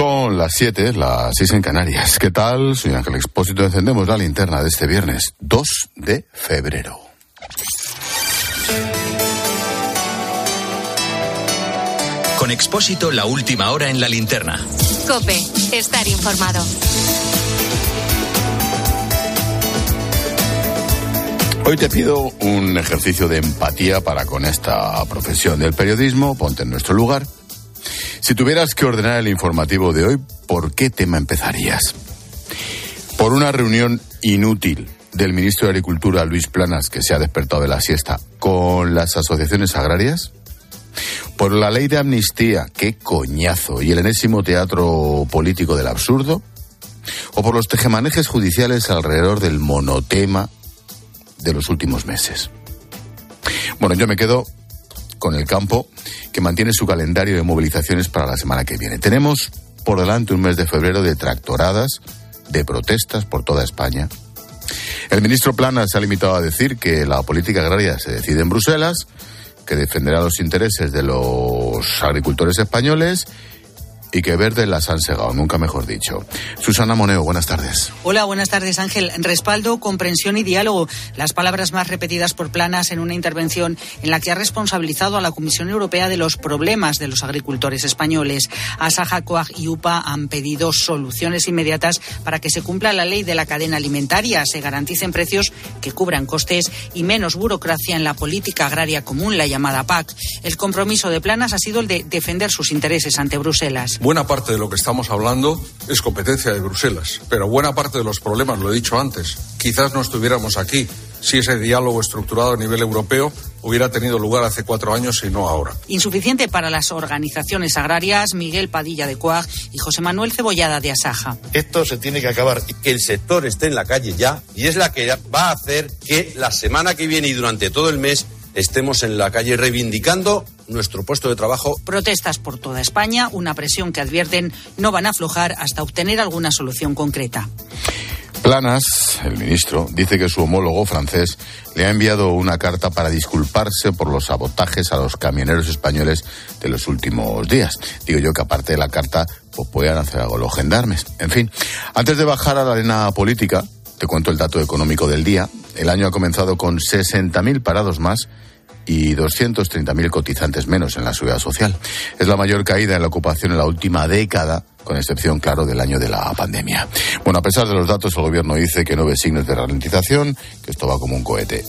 Son las 7, las 6 en Canarias. ¿Qué tal? Soy Ángel Expósito. Encendemos la linterna de este viernes 2 de febrero. Con Expósito, la última hora en la linterna. Cope, estar informado. Hoy te pido un ejercicio de empatía para con esta profesión del periodismo. Ponte en nuestro lugar si tuvieras que ordenar el informativo de hoy, ¿por qué tema empezarías? ¿Por una reunión inútil del ministro de Agricultura, Luis Planas, que se ha despertado de la siesta, con las asociaciones agrarias? ¿Por la ley de amnistía, qué coñazo, y el enésimo teatro político del absurdo? ¿O por los tejemanejes judiciales alrededor del monotema de los últimos meses? Bueno, yo me quedo con el campo que mantiene su calendario de movilizaciones para la semana que viene. Tenemos por delante un mes de febrero de tractoradas, de protestas por toda España. El ministro Plana se ha limitado a decir que la política agraria se decide en Bruselas, que defenderá los intereses de los agricultores españoles y que verde las han segado, nunca mejor dicho. Susana Moneo, buenas tardes. Hola, buenas tardes Ángel. Respaldo, comprensión y diálogo. Las palabras más repetidas por Planas en una intervención en la que ha responsabilizado a la Comisión Europea de los problemas de los agricultores españoles. Asaja, Coag y UPA han pedido soluciones inmediatas para que se cumpla la ley de la cadena alimentaria, se garanticen precios que cubran costes y menos burocracia en la política agraria común, la llamada PAC. El compromiso de Planas ha sido el de defender sus intereses ante Bruselas. Buena parte de lo que estamos hablando es competencia de Bruselas, pero buena parte de los problemas, lo he dicho antes, quizás no estuviéramos aquí si ese diálogo estructurado a nivel europeo hubiera tenido lugar hace cuatro años y no ahora. Insuficiente para las organizaciones agrarias, Miguel Padilla de Coag y José Manuel Cebollada de Asaja. Esto se tiene que acabar y que el sector esté en la calle ya y es la que va a hacer que la semana que viene y durante todo el mes estemos en la calle reivindicando nuestro puesto de trabajo. Protestas por toda España, una presión que advierten no van a aflojar hasta obtener alguna solución concreta. Planas, el ministro, dice que su homólogo francés le ha enviado una carta para disculparse por los sabotajes a los camioneros españoles de los últimos días. Digo yo que aparte de la carta, pues puedan hacer algo los gendarmes. En fin, antes de bajar a la arena política, te cuento el dato económico del día. El año ha comenzado con 60.000 parados más y 230.000 cotizantes menos en la seguridad social. Es la mayor caída en la ocupación en la última década, con excepción, claro, del año de la pandemia. Bueno, a pesar de los datos, el gobierno dice que no ve signos de ralentización, que esto va como un cohete.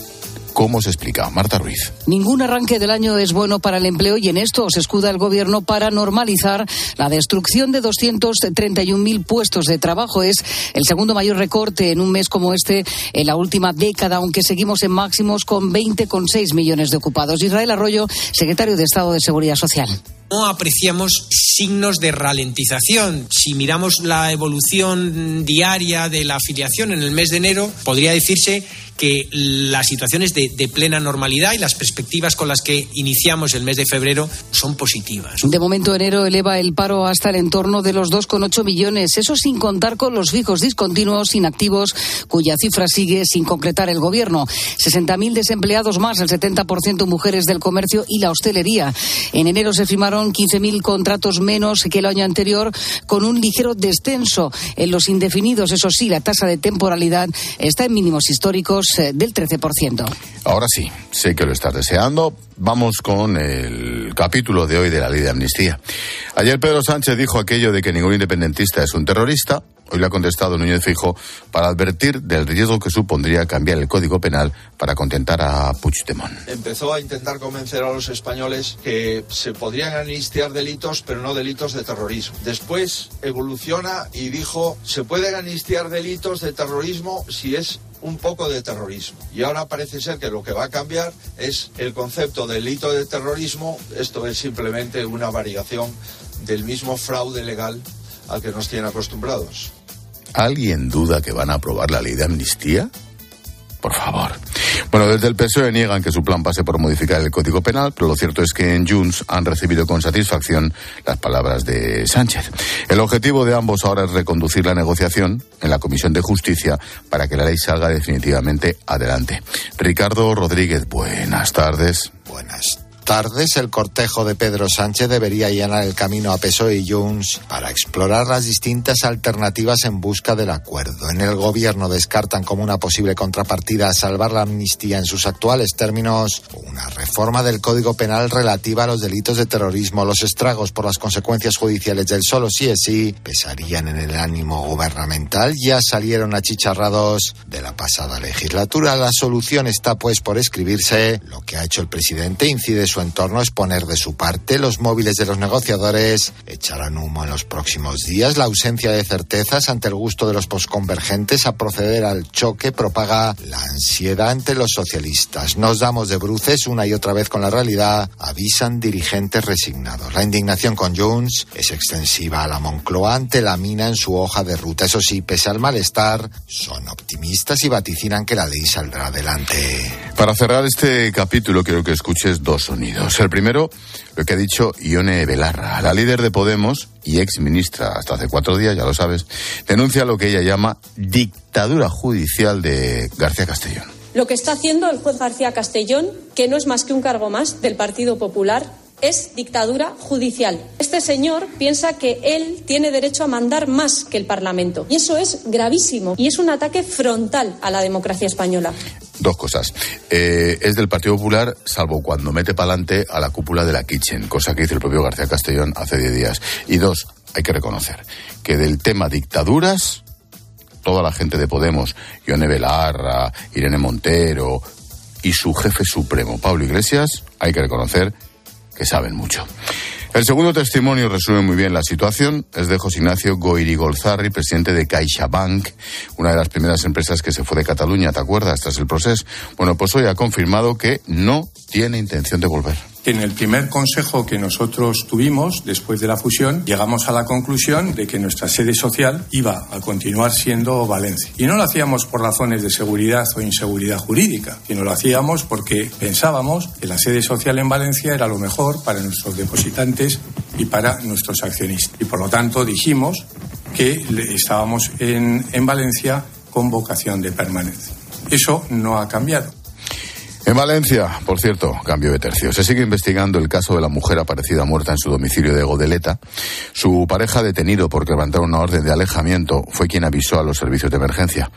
¿Cómo se explica? Marta Ruiz. Ningún arranque del año es bueno para el empleo y en esto se escuda el Gobierno para normalizar la destrucción de 231.000 puestos de trabajo. Es el segundo mayor recorte en un mes como este en la última década, aunque seguimos en máximos con 20,6 millones de ocupados. Israel Arroyo, secretario de Estado de Seguridad Social no apreciamos signos de ralentización. Si miramos la evolución diaria de la afiliación en el mes de enero, podría decirse que la situación es de, de, plena normalidad y las perspectivas con las que iniciamos el mes de febrero son positivas. De momento, enero eleva el paro hasta el entorno de los 2,8 millones. Eso sin contar con los fijos discontinuos inactivos, cuya cifra sigue sin concretar el gobierno. 60.000 desempleados más, el 70% mujeres del comercio y la hostelería. En enero se firmaron 15.000 contratos menos que el año anterior, con un ligero descenso en los indefinidos. Eso sí, la tasa de temporalidad está en mínimos históricos eh, del 13%. Ahora sí, sé que lo estás deseando. Vamos con el capítulo de hoy de la ley de amnistía. Ayer Pedro Sánchez dijo aquello de que ningún independentista es un terrorista. Hoy le ha contestado Núñez Fijo para advertir del riesgo que supondría cambiar el Código Penal para contentar a Puigdemont. Empezó a intentar convencer a los españoles que se podrían amnistiar delitos, pero no delitos de terrorismo. Después evoluciona y dijo, se pueden amnistiar delitos de terrorismo si es un poco de terrorismo. Y ahora parece ser que lo que va a cambiar es el concepto de delito de terrorismo. Esto es simplemente una variación del mismo fraude legal al que nos tienen acostumbrados. ¿Alguien duda que van a aprobar la ley de amnistía? Por favor. Bueno, desde el PSOE niegan que su plan pase por modificar el Código Penal, pero lo cierto es que en Junts han recibido con satisfacción las palabras de Sánchez. El objetivo de ambos ahora es reconducir la negociación en la Comisión de Justicia para que la ley salga definitivamente adelante. Ricardo Rodríguez, buenas tardes. Buenas tardes, el cortejo de Pedro Sánchez debería llenar el camino a PSOE y Junts para explorar las distintas alternativas en busca del acuerdo. En el gobierno descartan como una posible contrapartida a salvar la amnistía en sus actuales términos una reforma del Código Penal relativa a los delitos de terrorismo. Los estragos por las consecuencias judiciales del solo sí es sí pesarían en el ánimo gubernamental. Ya salieron achicharrados de la pasada legislatura. La solución está pues por escribirse. Lo que ha hecho el presidente incide su entorno es poner de su parte. Los móviles de los negociadores echarán humo en los próximos días. La ausencia de certezas ante el gusto de los posconvergentes a proceder al choque propaga la ansiedad entre los socialistas. Nos damos de bruces una y otra vez con la realidad, avisan dirigentes resignados. La indignación con Junts es extensiva a la Moncloa ante la mina en su hoja de ruta. Eso sí, pese al malestar, son optimistas y vaticinan que la ley saldrá adelante. Para cerrar este capítulo quiero que escuches dos sonidos. El primero, lo que ha dicho Ione Belarra, la líder de Podemos y ex ministra hasta hace cuatro días, ya lo sabes, denuncia lo que ella llama dictadura judicial de García Castellón. Lo que está haciendo el juez García Castellón, que no es más que un cargo más del Partido Popular, es dictadura judicial. Este señor piensa que él tiene derecho a mandar más que el Parlamento. Y eso es gravísimo y es un ataque frontal a la democracia española. Dos cosas. Eh, es del Partido Popular, salvo cuando mete para adelante a la cúpula de la Kitchen, cosa que hizo el propio García Castellón hace diez días. Y dos, hay que reconocer que del tema dictaduras, toda la gente de Podemos, Ione Belarra, Irene Montero y su jefe supremo, Pablo Iglesias, hay que reconocer saben mucho. El segundo testimonio resume muy bien la situación. Es de José Ignacio Goirigolzarri, presidente de CaixaBank, una de las primeras empresas que se fue de Cataluña, ¿te acuerdas? Tras el proceso. Bueno, pues hoy ha confirmado que no tiene intención de volver. En el primer consejo que nosotros tuvimos después de la fusión, llegamos a la conclusión de que nuestra sede social iba a continuar siendo Valencia. Y no lo hacíamos por razones de seguridad o inseguridad jurídica, sino lo hacíamos porque pensábamos que la sede social en Valencia era lo mejor para nuestros depositantes y para nuestros accionistas. Y por lo tanto dijimos que estábamos en, en Valencia con vocación de permanencia. Eso no ha cambiado. En Valencia, por cierto, cambio de tercio. Se sigue investigando el caso de la mujer aparecida muerta en su domicilio de Godeleta. Su pareja detenido por levantar una orden de alejamiento fue quien avisó a los servicios de emergencia.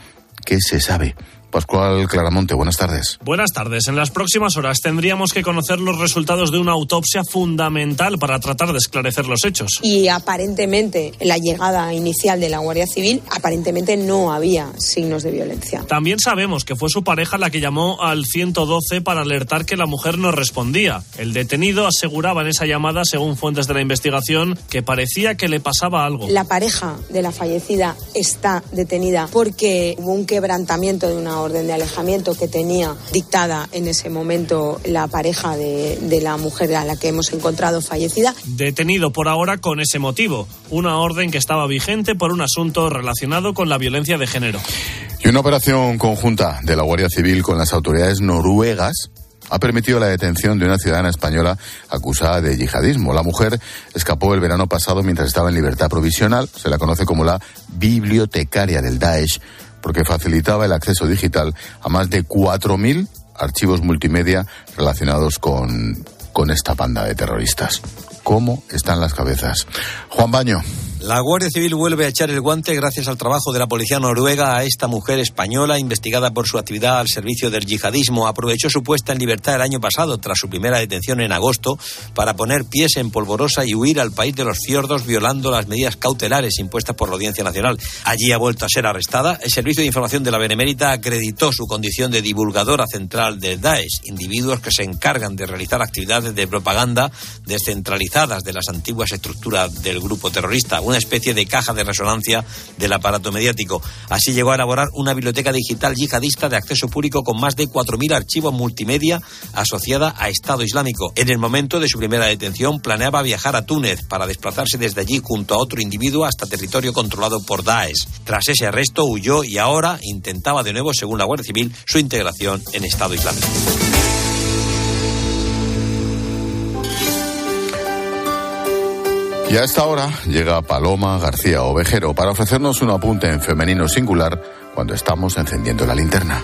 ¿Qué se sabe? Pascual Claramonte, buenas tardes. Buenas tardes. En las próximas horas tendríamos que conocer los resultados de una autopsia fundamental para tratar de esclarecer los hechos. Y aparentemente, en la llegada inicial de la Guardia Civil, aparentemente no había signos de violencia. También sabemos que fue su pareja la que llamó al 112 para alertar que la mujer no respondía. El detenido aseguraba en esa llamada, según fuentes de la investigación, que parecía que le pasaba algo. La pareja de la fallecida está detenida porque hubo un quebrantamiento de una orden de alejamiento que tenía dictada en ese momento la pareja de, de, la mujer a la que hemos encontrado fallecida. Detenido por ahora con ese motivo, una orden que estaba vigente por un asunto relacionado con la violencia de género. Y una operación conjunta de la Guardia Civil con las autoridades noruegas ha permitido la detención de una ciudadana española acusada de yihadismo. La mujer escapó el verano pasado mientras estaba en libertad provisional. Se la conoce como la bibliotecaria del Daesh porque facilitaba el acceso digital a más de 4.000 archivos multimedia relacionados con, con esta banda de terroristas. ¿Cómo están las cabezas? Juan Baño. La Guardia Civil vuelve a echar el guante gracias al trabajo de la policía noruega a esta mujer española investigada por su actividad al servicio del yihadismo. Aprovechó su puesta en libertad el año pasado, tras su primera detención en agosto, para poner pies en polvorosa y huir al país de los fiordos violando las medidas cautelares impuestas por la Audiencia Nacional. Allí ha vuelto a ser arrestada. El Servicio de Información de la Benemérita acreditó su condición de divulgadora central del Daesh, individuos que se encargan de realizar actividades de propaganda descentralizadas de las antiguas estructuras del grupo terrorista. Especie de caja de resonancia del aparato mediático. Así llegó a elaborar una biblioteca digital yihadista de acceso público con más de 4.000 archivos multimedia asociada a Estado Islámico. En el momento de su primera detención planeaba viajar a Túnez para desplazarse desde allí junto a otro individuo hasta territorio controlado por Daesh. Tras ese arresto huyó y ahora intentaba de nuevo, según la Guardia Civil, su integración en Estado Islámico. Y a esta hora llega Paloma García Ovejero para ofrecernos un apunte en femenino singular cuando estamos encendiendo la linterna.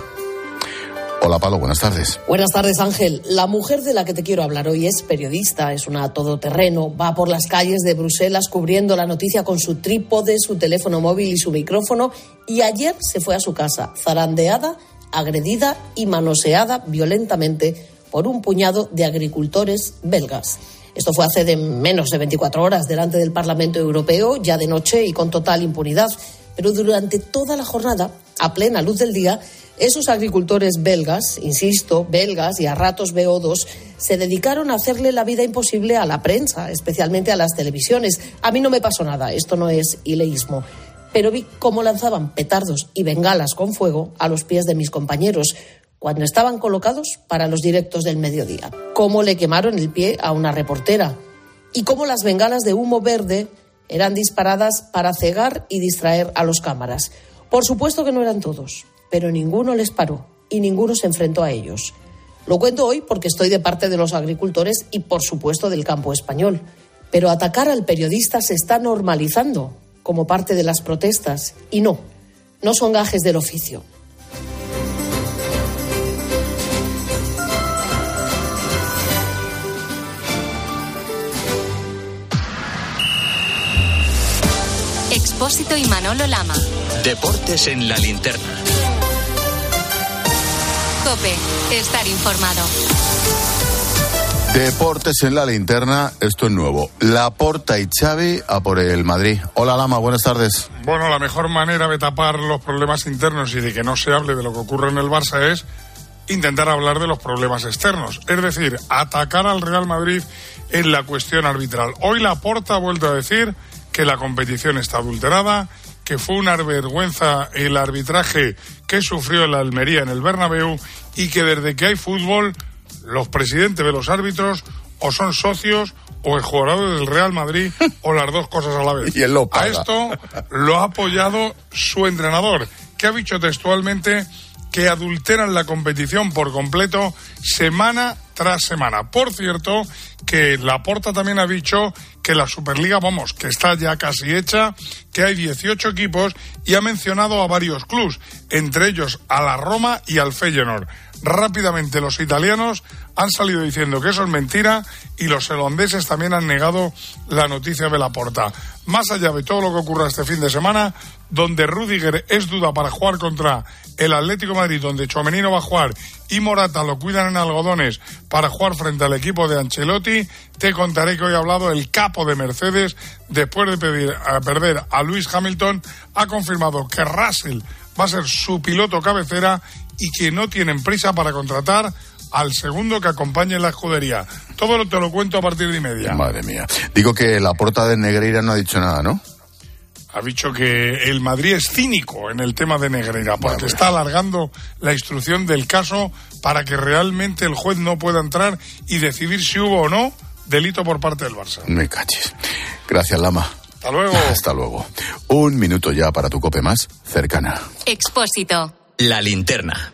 Hola Pablo, buenas tardes. Buenas tardes Ángel. La mujer de la que te quiero hablar hoy es periodista, es una todoterreno, va por las calles de Bruselas cubriendo la noticia con su trípode, su teléfono móvil y su micrófono y ayer se fue a su casa, zarandeada, agredida y manoseada violentamente por un puñado de agricultores belgas. Esto fue hace de menos de 24 horas delante del Parlamento Europeo, ya de noche y con total impunidad. Pero durante toda la jornada, a plena luz del día, esos agricultores belgas, insisto, belgas y a ratos beodos, se dedicaron a hacerle la vida imposible a la prensa, especialmente a las televisiones. A mí no me pasó nada, esto no es ileísmo. Pero vi cómo lanzaban petardos y bengalas con fuego a los pies de mis compañeros cuando estaban colocados para los directos del mediodía. Cómo le quemaron el pie a una reportera y cómo las bengalas de humo verde eran disparadas para cegar y distraer a los cámaras. Por supuesto que no eran todos pero ninguno les paró y ninguno se enfrentó a ellos. Lo cuento hoy porque estoy de parte de los agricultores y, por supuesto, del campo español. Pero atacar al periodista se está normalizando como parte de las protestas. Y no, no son gajes del oficio. Expósito y Manolo Lama. Deportes en la linterna. Cope, estar informado. Deportes en la linterna, esto es nuevo. Laporta y Xavi a por el Madrid. Hola Lama, buenas tardes. Bueno, la mejor manera de tapar los problemas internos y de que no se hable de lo que ocurre en el Barça es intentar hablar de los problemas externos. Es decir, atacar al Real Madrid en la cuestión arbitral. Hoy Laporta ha vuelto a decir que la competición está adulterada, que fue una vergüenza el arbitraje que sufrió la Almería en el Bernabéu y que desde que hay fútbol los presidentes de los árbitros o son socios o el jugador del Real Madrid o las dos cosas a la vez. Y él lo A esto lo ha apoyado su entrenador, que ha dicho textualmente que adulteran la competición por completo semana tras semana. Por cierto, que Laporta también ha dicho que la Superliga, vamos, que está ya casi hecha, que hay 18 equipos y ha mencionado a varios clubes, entre ellos a la Roma y al Feyenoord. Rápidamente los italianos han salido diciendo que eso es mentira y los holandeses también han negado la noticia de Laporta. Más allá de todo lo que ocurra este fin de semana, donde Rudiger es duda para jugar contra el Atlético Madrid, donde Chomenino va a jugar y Morata lo cuidan en algodones para jugar frente al equipo de Ancelotti, te contaré que hoy ha hablado el capo de Mercedes, después de pedir, a perder a Luis Hamilton, ha confirmado que Russell va a ser su piloto cabecera y que no tienen prisa para contratar al segundo que acompañe en la escudería. Todo lo te lo cuento a partir de media. Madre mía. Digo que la porta de Negreira no ha dicho nada, ¿no? Ha dicho que el Madrid es cínico en el tema de Negreira, porque está alargando la instrucción del caso para que realmente el juez no pueda entrar y decidir si hubo o no delito por parte del Barça. Me caches. Gracias, Lama. Hasta luego. Hasta luego. Un minuto ya para tu cope más cercana. Expósito. La linterna.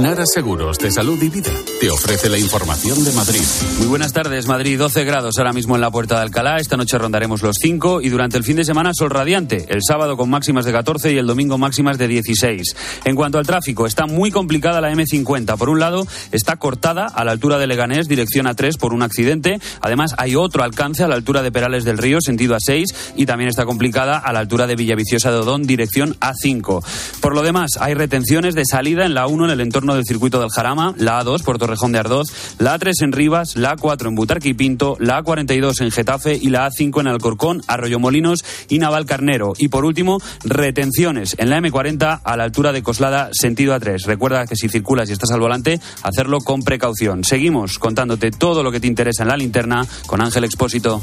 Nara Seguros de Salud y Vida te ofrece la información de Madrid. Muy buenas tardes, Madrid. 12 grados ahora mismo en la Puerta de Alcalá. Esta noche rondaremos los 5 y durante el fin de semana sol radiante. El sábado con máximas de 14 y el domingo máximas de 16. En cuanto al tráfico, está muy complicada la M50. Por un lado, está cortada a la altura de Leganés, dirección A3, por un accidente. Además, hay otro alcance a la altura de Perales del Río, sentido A6. Y también está complicada a la altura de Villaviciosa de Odón, dirección A5. Por lo demás, hay retenciones de salida en la 1 en el entorno del circuito del Jarama, la A2 por Torrejón de Ardoz, la A3 en Rivas, la A4 en Butarque y Pinto, la A42 en Getafe y la A5 en Alcorcón, Arroyomolinos y Navalcarnero. Y por último, retenciones en la M40 a la altura de Coslada, sentido A3. Recuerda que si circulas y estás al volante, hacerlo con precaución. Seguimos contándote todo lo que te interesa en la linterna con Ángel Expósito.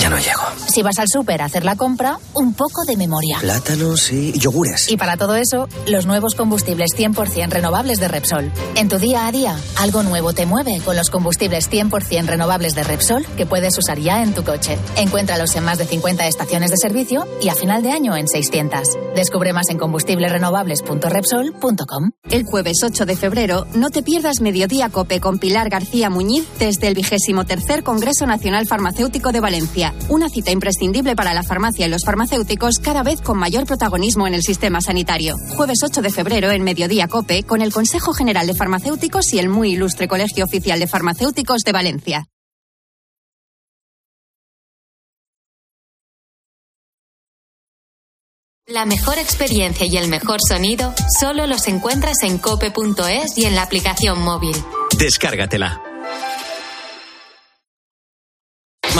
Ya no llego. Si vas al súper a hacer la compra, un poco de memoria. Plátanos y yogures. Y para todo eso, los nuevos combustibles 100% renovables de Repsol. En tu día a día, algo nuevo te mueve con los combustibles 100% renovables de Repsol que puedes usar ya en tu coche. Encuéntralos en más de 50 estaciones de servicio y a final de año en 600. Descubre más en combustiblesrenovables.repsol.com. El jueves 8 de febrero, no te pierdas Mediodía Cope con Pilar García Muñiz desde el vigésimo tercer Congreso Nacional Farmacéutico de Valencia. Una cita imprescindible para la farmacia y los farmacéuticos cada vez con mayor protagonismo en el sistema sanitario. Jueves 8 de febrero en Mediodía Cope con el Consejo General de Farmacéuticos y el muy ilustre Colegio Oficial de Farmacéuticos de Valencia. La mejor experiencia y el mejor sonido solo los encuentras en cope.es y en la aplicación móvil. Descárgatela.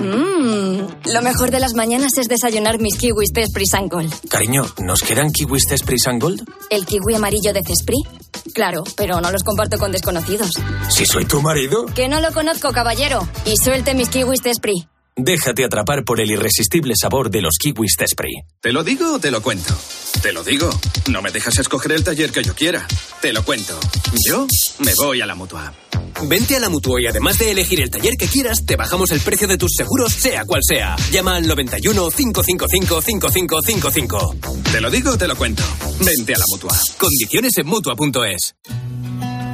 Mmm, lo mejor de las mañanas es desayunar mis kiwis de Spring Gold. Cariño, ¿nos quedan kiwis de Spring Gold? ¿El kiwi amarillo de Cespri? Claro, pero no los comparto con desconocidos. ¿Si soy tu marido? Que no lo conozco, caballero. Y suelte mis kiwis de Spri. Déjate atrapar por el irresistible sabor de los kiwis de Spri. ¿Te lo digo o te lo cuento? Te lo digo. No me dejas escoger el taller que yo quiera. Te lo cuento. Yo me voy a la mutua. Vente a la mutua y además de elegir el taller que quieras, te bajamos el precio de tus seguros, sea cual sea. Llama al 91 555 5555. Te lo digo o te lo cuento. Vente a la mutua. Condiciones en mutua.es.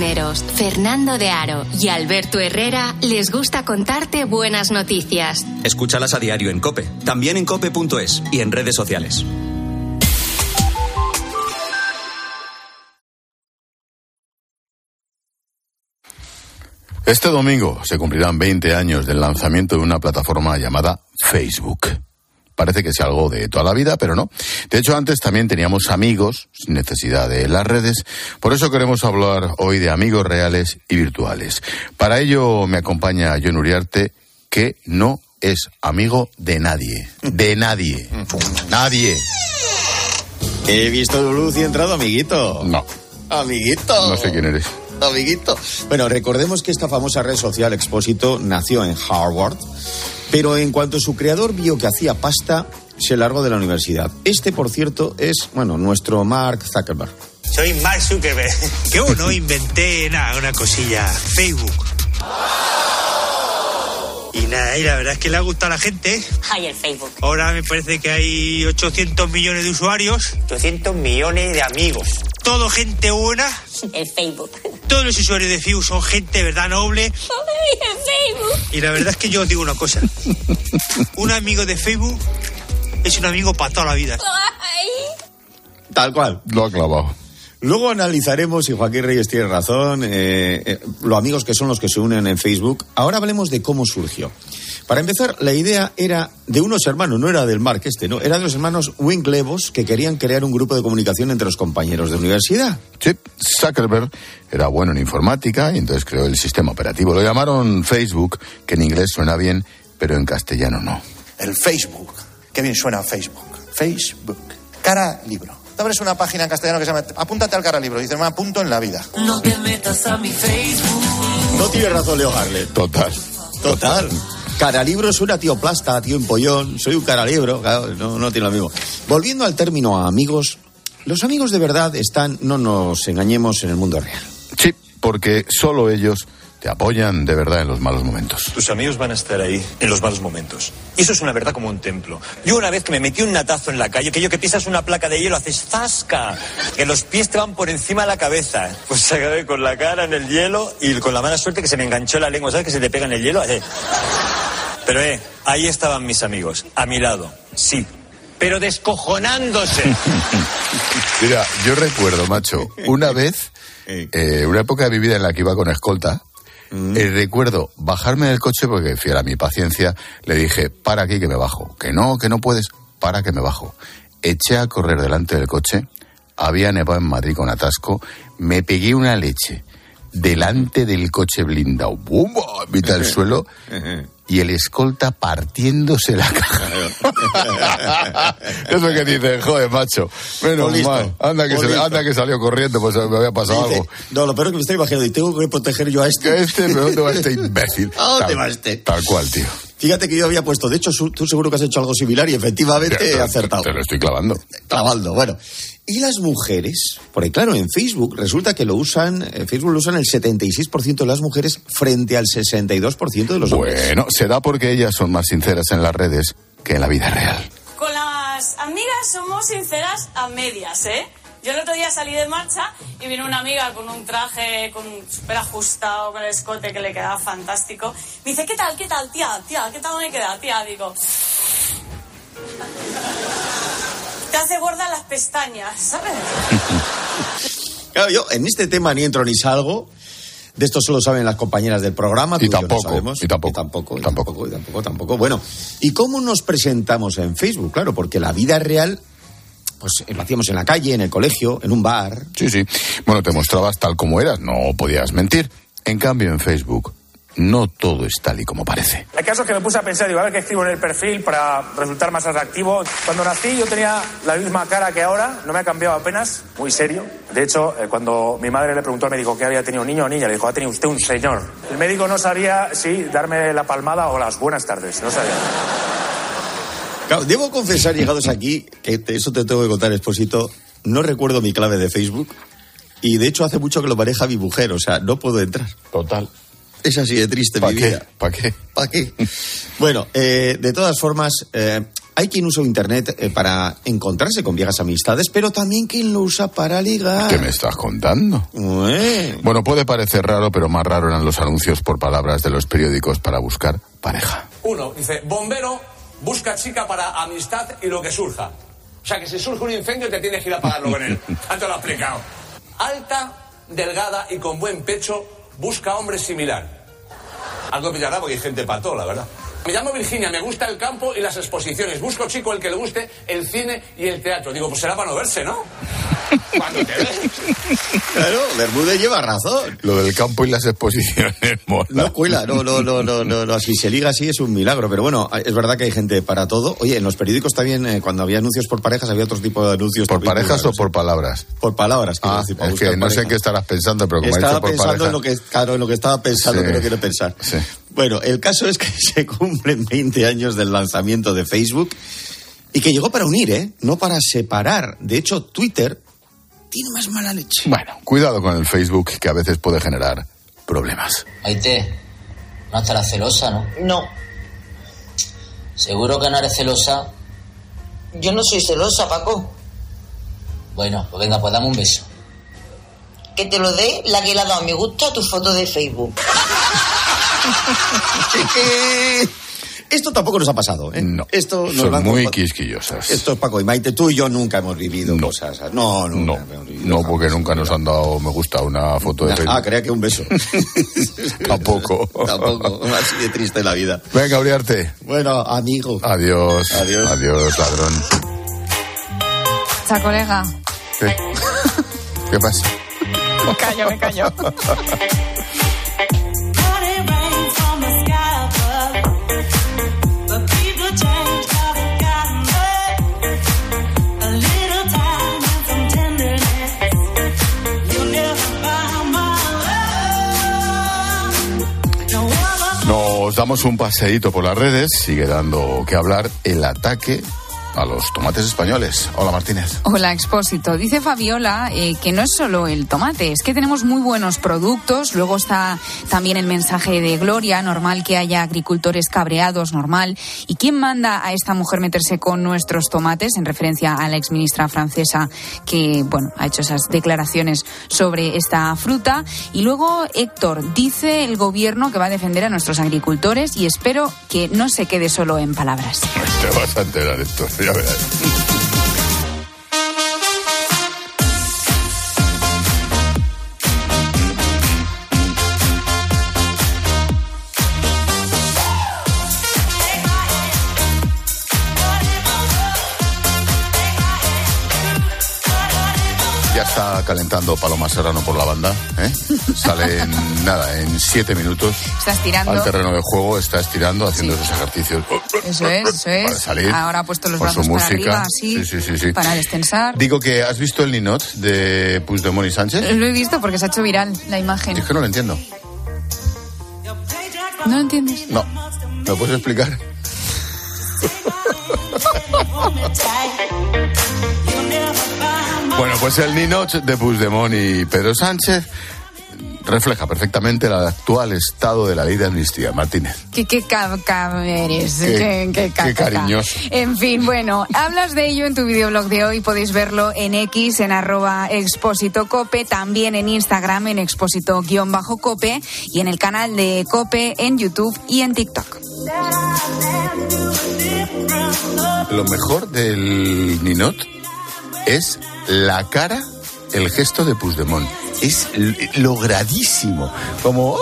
Fernando de Aro y Alberto Herrera les gusta contarte buenas noticias. Escúchalas a diario en Cope, también en cope.es y en redes sociales. Este domingo se cumplirán 20 años del lanzamiento de una plataforma llamada Facebook. Parece que es algo de toda la vida, pero no. De hecho, antes también teníamos amigos sin necesidad de las redes. Por eso queremos hablar hoy de amigos reales y virtuales. Para ello me acompaña John Uriarte, que no es amigo de nadie. De nadie. Nadie. He visto tu luz y he entrado, amiguito. No. Amiguito. No sé quién eres. Amiguito. Bueno, recordemos que esta famosa red social Expósito nació en Harvard, pero en cuanto su creador vio que hacía pasta, se largó de la universidad. Este, por cierto, es, bueno, nuestro Mark Zuckerberg. Soy Mark Zuckerberg. Que uno inventé nada, una cosilla, Facebook. Y nada, y la verdad es que le ha gustado a la gente. Ay, el Facebook. Ahora me parece que hay 800 millones de usuarios. 800 millones de amigos. Todo gente buena. El Facebook. Todos los usuarios de Facebook son gente, ¿verdad? Noble. el Facebook. Y la verdad es que yo os digo una cosa. Un amigo de Facebook es un amigo para toda la vida. Tal cual. Lo ha clavado. Luego analizaremos si Joaquín Reyes tiene razón, eh, eh, los amigos que son los que se unen en Facebook. Ahora hablemos de cómo surgió. Para empezar, la idea era de unos hermanos, no era del Mark este, ¿no? Era de los hermanos Winklevos que querían crear un grupo de comunicación entre los compañeros de universidad. Sí, Zuckerberg era bueno en informática y entonces creó el sistema operativo. Lo llamaron Facebook, que en inglés suena bien, pero en castellano no. El Facebook. Qué bien suena Facebook. Facebook. Cara libro. Te abres una página en castellano que se llama Apúntate al cara libro. Y dices, me apunto en la vida. No te metas a mi Facebook. No tiene razón Leo Harley. Total. Total. Cara libro suena tío plasta, tío empollón. Soy un cara libro. Claro, no, no tiene lo mismo. Volviendo al término amigos, los amigos de verdad están, no nos engañemos, en el mundo real. Sí, porque solo ellos te apoyan de verdad en los malos momentos. Tus amigos van a estar ahí en los malos momentos. Y eso es una verdad como un templo. Yo una vez que me metí un natazo en la calle, que yo que pisas una placa de hielo, haces zasca, que los pies te van por encima de la cabeza. Pues acabé con la cara en el hielo y con la mala suerte que se me enganchó la lengua, ¿sabes? Que se te pega en el hielo. Pero eh, ahí estaban mis amigos, a mi lado, sí. Pero descojonándose. Mira, yo recuerdo, macho, una vez, eh, una época de mi vida en la que iba con escolta, eh, recuerdo bajarme del coche porque, fiel a mi paciencia, le dije, para aquí que me bajo. Que no, que no puedes, para que me bajo. Eché a correr delante del coche, había nevado en Madrid con atasco, me pegué una leche delante del coche blindado, ¡bum! a mitad del suelo, y el escolta partiéndose la caja. Eso que dice, joder, macho. Menos Pues listo, mal. Anda que, pues se- anda que salió corriendo, pues me había pasado Dice, algo. No, lo peor es que me estoy imaginando y tengo que proteger yo a este. Este, pero ¿dónde va este imbécil? ¿A dónde va este? Tal cual, tío. Fíjate que yo había puesto, de hecho, tú seguro que has hecho algo similar y efectivamente Te- he acertado. Te lo estoy clavando. Clavando, bueno. Y las mujeres, porque claro, en Facebook resulta que lo usan, en Facebook lo usan el 76% de las mujeres frente al 62% de los hombres. Bueno, será porque ellas son más sinceras en las redes que en la vida real. Con las amigas somos sinceras a medias, ¿eh? Yo el otro día salí de marcha y vino una amiga con un traje con súper ajustado, con el escote que le quedaba fantástico. Me dice, ¿qué tal, qué tal, tía, tía, qué tal me queda, tía? Digo, te hace gorda las pestañas, ¿sabes? Claro, yo en este tema ni entro ni salgo. De esto solo saben las compañeras del programa. Y yo no tampoco, sabemos. y tampoco, Y tampoco, y tampoco, y tampoco, tampoco. Bueno, ¿y cómo nos presentamos en Facebook? Claro, porque la vida real, pues eh, lo hacíamos en la calle, en el colegio, en un bar. Sí, sí. Bueno, te mostrabas tal como eras, no podías mentir. En cambio, en Facebook, no todo es tal y como parece. El caso es que me puse a pensar, digo, a ver qué escribo en el perfil para resultar más atractivo. Cuando nací yo tenía la misma cara que ahora, no me ha cambiado apenas, muy serio. De hecho, eh, cuando mi madre le preguntó al médico que había tenido niño o niña, le dijo, ha tenido usted un señor. El médico no sabía si darme la palmada o las buenas tardes, no sabía. Claro, debo confesar, llegados aquí, que te- eso te tengo que contar, Esposito, no recuerdo mi clave de Facebook y de hecho hace mucho que lo maneja mi mujer, o sea, no puedo entrar. Total. Es así de triste ¿Para mi qué? vida. ¿Para qué? ¿Para qué? bueno, eh, de todas formas, eh, hay quien usa Internet eh, para encontrarse con viejas amistades, pero también quien lo usa para ligar. ¿Qué me estás contando? Ué. Bueno, puede parecer raro, pero más raro eran los anuncios por palabras de los periódicos para buscar pareja. Uno dice, bombero busca chica para amistad y lo que surja. O sea, que si surge un incendio te tienes que ir a apagarlo con él. Antes lo he explicado. Alta, delgada y con buen pecho busca hombre similar. Algo pillará porque hay gente pató, la verdad. Me llamo Virginia, me gusta el campo y las exposiciones. Busco chico el que le guste el cine y el teatro. Digo, pues será para no verse, ¿no? Cuando te ves. Claro, Bermúdez lleva razón. Lo del campo y las exposiciones, mola. No cuela, no, no, no, no, no, no, si se liga así es un milagro, pero bueno, es verdad que hay gente para todo. Oye, en los periódicos también, eh, cuando había anuncios por parejas, había otro tipo de anuncios. ¿Por parejas o por palabras? Por palabras, Ah, decir, para es que no sé en qué estarás pensando, pero como ha dicho por pensando pareja... en lo que, claro, en lo que estaba pensando, Sí. que no quiero pensar. Sí. Bueno, el caso es que se cumplen 20 años del lanzamiento de Facebook y que llegó para unir, ¿eh? No para separar. De hecho, Twitter tiene más mala leche. Bueno, cuidado con el Facebook, que a veces puede generar problemas. Maite, no estarás celosa, ¿no? No, ¿Seguro que no eres celosa? yo no soy celosa, Paco. Bueno, pues venga, pues dame un beso. Que te lo dé la que le ha dado me gusta a tu foto de Facebook. Esto tampoco nos ha pasado, ¿eh? No, Esto nos son muy quisquillosas. Esto es Paco y Maite, tú y yo nunca hemos vivido cosas. así. No, No, nunca hemos vivido no, porque nunca nos han dado me gusta una foto de Ah, creía que un beso. Tampoco. Tampoco, así de triste la vida. Venga, Uriarte. Bueno, amigo. Adiós. Adiós. Adiós, ladrón. Cha, colega. ¿Qué? ¿Qué pasa? Me callo, me callo. Nos damos un paseíto por las redes, sigue dando que hablar el ataque a los tomates españoles. Hola Martínez. Hola, Expósito. Dice Fabiola eh, que no es solo el tomate, es que tenemos muy buenos productos. Luego está también el mensaje de Gloria, normal que haya agricultores cabreados, normal. ¿Y quién manda a esta mujer meterse con nuestros tomates? En referencia a la exministra francesa que, bueno, ha hecho esas declaraciones sobre esta fruta. Y luego Héctor, dice el gobierno que va a defender a nuestros agricultores y espero que no se quede solo en palabras. Te vas a enterar esto, ya verás. Está calentando Paloma Serrano por la banda. ¿eh? Sale en nada, en siete minutos Estás tirando. al terreno de juego, está estirando, haciendo esos ejercicios. Eso es, eso Para es. salir Ahora ha puesto los brazos para arriba, así, Sí, sí, para destensar. Digo que has visto el ninot de Puigdemont y Sánchez. Lo he visto porque se ha hecho viral la imagen. Es que no lo entiendo. ¿No lo entiendes? No. ¿Me lo puedes explicar? Bueno, pues el ninot de Puigdemont y Pedro Sánchez refleja perfectamente el actual estado de la ley de amnistía. Martínez. ¿Qué, qué eres? Qué- Qué, qué cariñoso. En fin, bueno, hablas de ello en tu videoblog de hoy. Podéis verlo en X, en arroba expósito cope, también en Instagram, en expósito-cope y en el canal de Cope en YouTube y en TikTok. Lo mejor del ninot es la cara, el gesto de Puigdemont. Es logradísimo. Como...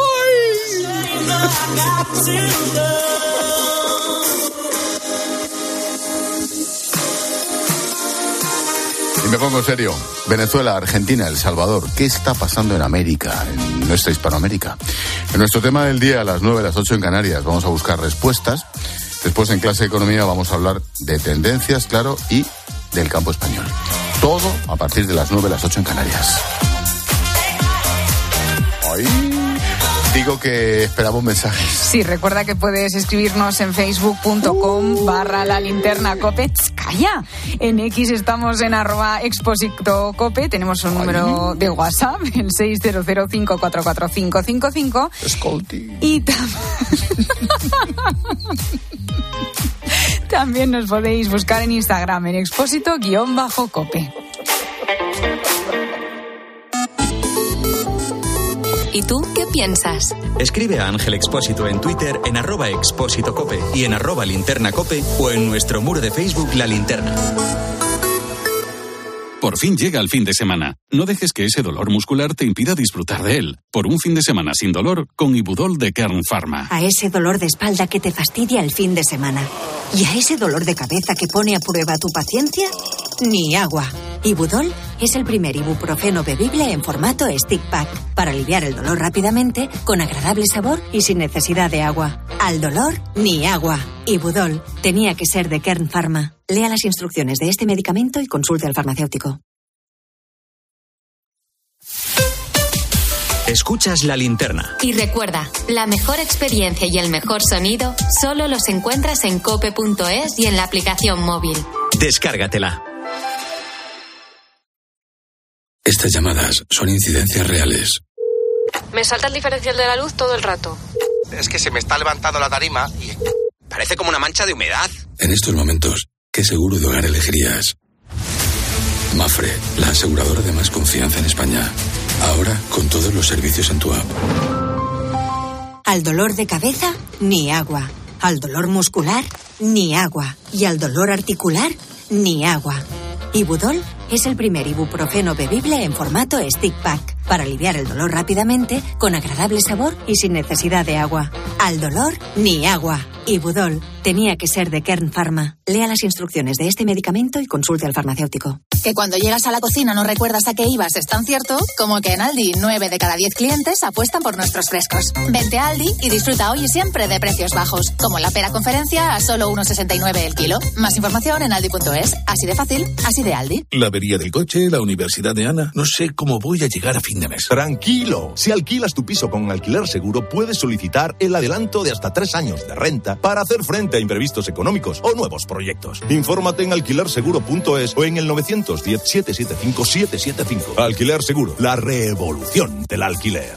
Y me pongo serio. Venezuela, Argentina, El Salvador. ¿Qué está pasando en América, en nuestra Hispanoamérica? En nuestro tema del día, a las 9, a las 8 en Canarias, vamos a buscar respuestas. Después, en clase de economía, vamos a hablar de tendencias, claro, y del campo español. Todo a partir de las 9, a las 8 en Canarias. Ay, digo que esperaba un mensaje. Sí, recuerda que puedes escribirnos en facebook.com barra la linterna cope. ¡Calla! En X estamos en arroba exposito cope. Tenemos un número de WhatsApp, el 600544555. Escolti. Y tam- también nos podéis buscar en Instagram en expósito-cope. ¿Y tú qué piensas? Escribe a Ángel Expósito en Twitter en arroba expósito cope y en arroba linterna cope o en nuestro muro de Facebook La Linterna. Por fin llega el fin de semana. No dejes que ese dolor muscular te impida disfrutar de él. Por un fin de semana sin dolor, con Ibudol de Kern Pharma. A ese dolor de espalda que te fastidia el fin de semana. Y a ese dolor de cabeza que pone a prueba tu paciencia, ni agua. Ibudol es el primer ibuprofeno bebible en formato stick pack para aliviar el dolor rápidamente, con agradable sabor y sin necesidad de agua. Al dolor, ni agua. Ibudol tenía que ser de Kern Pharma. Lea las instrucciones de este medicamento y consulte al farmacéutico. Escuchas La Linterna. Y recuerda, la mejor experiencia y el mejor sonido solo los encuentras en cope.es y en la aplicación móvil. Descárgatela. Estas llamadas son incidencias reales. Me salta el diferencial de la luz todo el rato. Es que se me está levantando la tarima y parece como una mancha de humedad. En estos momentos, ¿qué seguro de hogar elegirías? Mafre, la aseguradora de más confianza en España. Ahora con todos los servicios en tu app. Al dolor de cabeza, ni agua. Al dolor muscular, ni agua. Y al dolor articular, ni agua. Ibudol es el primer ibuprofeno bebible en formato stick pack para aliviar el dolor rápidamente, con agradable sabor y sin necesidad de agua. Al dolor, ni agua. Ibudol tenía que ser de Kern Pharma. Lea las instrucciones de este medicamento y consulte al farmacéutico. que cuando llegas a la cocina no recuerdas a qué ibas es tan cierto como que en Aldi 9 de cada 10 clientes apuestan por nuestros frescos. Vente a Aldi y disfruta hoy y siempre de precios bajos, como la pera conferencia a solo 1,69 el kilo. Más información en aldi.es. Así de fácil, así de Aldi. La avería del coche, la universidad de Ana. No sé cómo voy a llegar a fin Tranquilo. Si alquilas tu piso con alquiler seguro, puedes solicitar el adelanto de hasta tres años de renta para hacer frente a imprevistos económicos o nuevos proyectos. Infórmate en alquilerseguro.es o en el 910-775-775. Alquiler Seguro, la revolución del alquiler.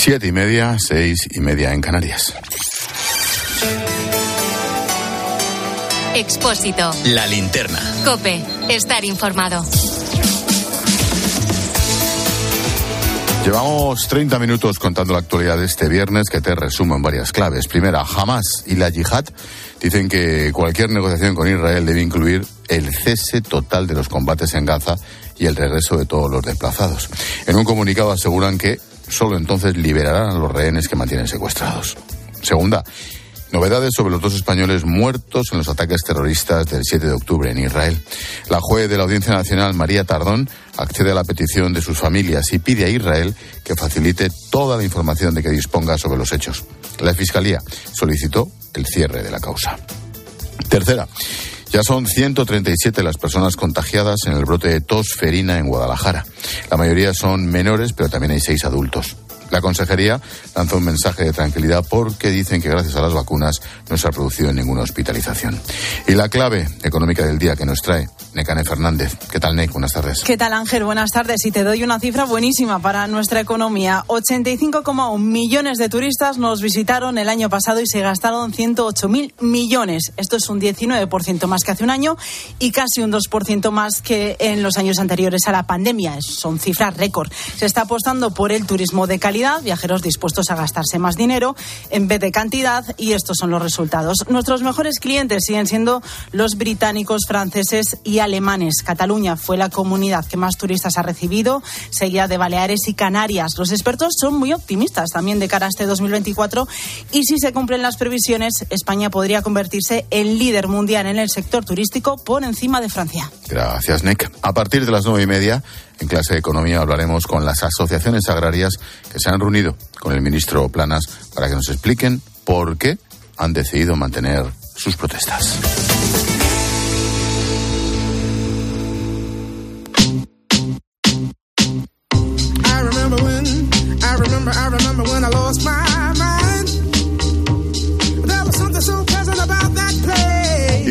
Siete y media, seis y media en Canarias. Expósito. La linterna. Cope. Estar informado. Llevamos 30 minutos contando la actualidad de este viernes que te resumo en varias claves. Primera, Hamas y la yihad dicen que cualquier negociación con Israel debe incluir el cese total de los combates en Gaza y el regreso de todos los desplazados. En un comunicado aseguran que solo entonces liberarán a los rehenes que mantienen secuestrados. Segunda, Novedades sobre los dos españoles muertos en los ataques terroristas del 7 de octubre en Israel. La juez de la Audiencia Nacional, María Tardón, accede a la petición de sus familias y pide a Israel que facilite toda la información de que disponga sobre los hechos. La Fiscalía solicitó el cierre de la causa. Tercera, ya son 137 las personas contagiadas en el brote de tos ferina en Guadalajara. La mayoría son menores, pero también hay seis adultos. La consejería lanzó un mensaje de tranquilidad porque dicen que gracias a las vacunas no se ha producido ninguna hospitalización. Y la clave económica del día que nos trae Necane Fernández. ¿Qué tal, Nec? Buenas tardes. ¿Qué tal, Ángel? Buenas tardes. Y te doy una cifra buenísima para nuestra economía. 85,1 millones de turistas nos visitaron el año pasado y se gastaron 108.000 millones. Esto es un 19% más que hace un año y casi un 2% más que en los años anteriores a la pandemia. Son cifras récord. Se está apostando por el turismo de calidad, viajeros dispuestos a gastarse más dinero en vez de cantidad y estos son los resultados. Nuestros mejores clientes siguen siendo los británicos, franceses y alemanes. Cataluña fue la comunidad que más turistas ha recibido, seguida de Baleares y Canarias. Los expertos son muy optimistas también de cara a este 2024 y si se cumplen las previsiones, España podría convertirse en líder mundial en el sector turístico por encima de Francia. Gracias, Nick. A partir de las nueve y media, en clase de economía hablaremos con las asociaciones agrarias que se han reunido con el ministro Planas para que nos expliquen por qué han decidido mantener sus protestas.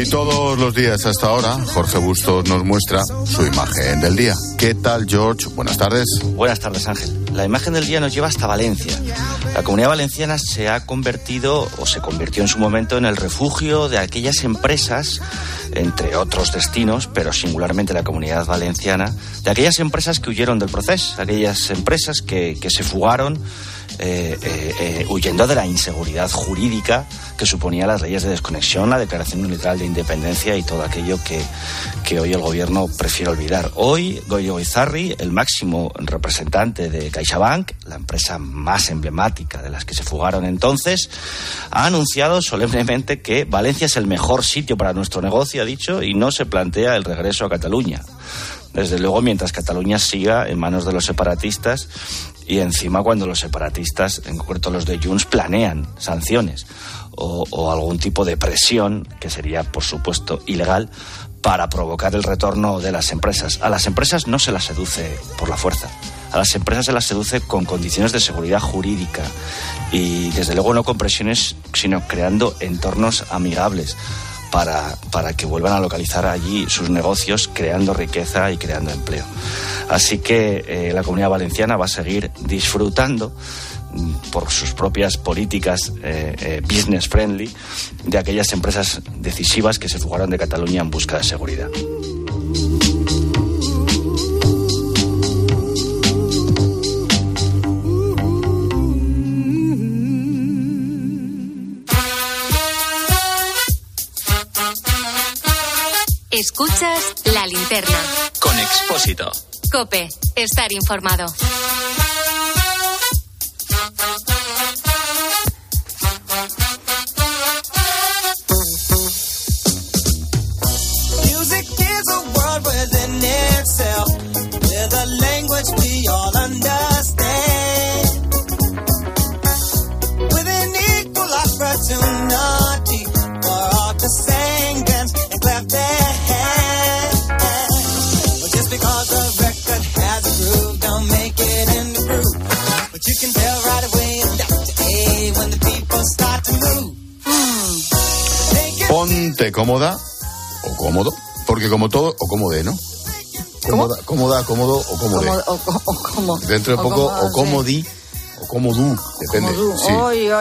Todos los días hasta ahora, Jorge Bustos nos muestra su imagen del día. ¿Qué tal, George? Buenas tardes. Buenas tardes, Ángel. La imagen del día nos lleva hasta Valencia. La comunidad valenciana se ha convertido, o se convirtió en su momento, en el refugio de aquellas empresas, entre otros destinos, pero singularmente la comunidad valenciana, de aquellas empresas que huyeron del proceso, aquellas empresas que, que se fugaron eh, eh, eh, huyendo de la inseguridad jurídica que suponía las leyes de desconexión, la declaración unilateral de independencia y todo aquello que, que hoy el gobierno prefiere olvidar. Hoy, Goyo Izarri, el máximo representante de CaixaBank, la empresa más emblemática de las que se fugaron entonces, ha anunciado solemnemente que Valencia es el mejor sitio para nuestro negocio, ha dicho, y no se plantea el regreso a Cataluña. Desde luego, mientras Cataluña siga en manos de los separatistas y encima cuando los separatistas, en concreto los de Junts, planean sanciones o, o algún tipo de presión, que sería, por supuesto, ilegal, para provocar el retorno de las empresas. A las empresas no se las seduce por la fuerza. A las empresas se las seduce con condiciones de seguridad jurídica y, desde luego, no con presiones, sino creando entornos amigables. Para, para que vuelvan a localizar allí sus negocios, creando riqueza y creando empleo. Así que eh, la comunidad valenciana va a seguir disfrutando mm, por sus propias políticas eh, eh, business friendly de aquellas empresas decisivas que se fugaron de Cataluña en busca de seguridad. Escuchas la linterna. Con Expósito. Cope, estar informado. Cómoda o cómodo, porque como todo, o cómode, ¿no? Cómoda, cómoda, cómodo o cómode. O- o- o Dentro de o poco, o comodi, o comodú, depende. Comodú. Sí,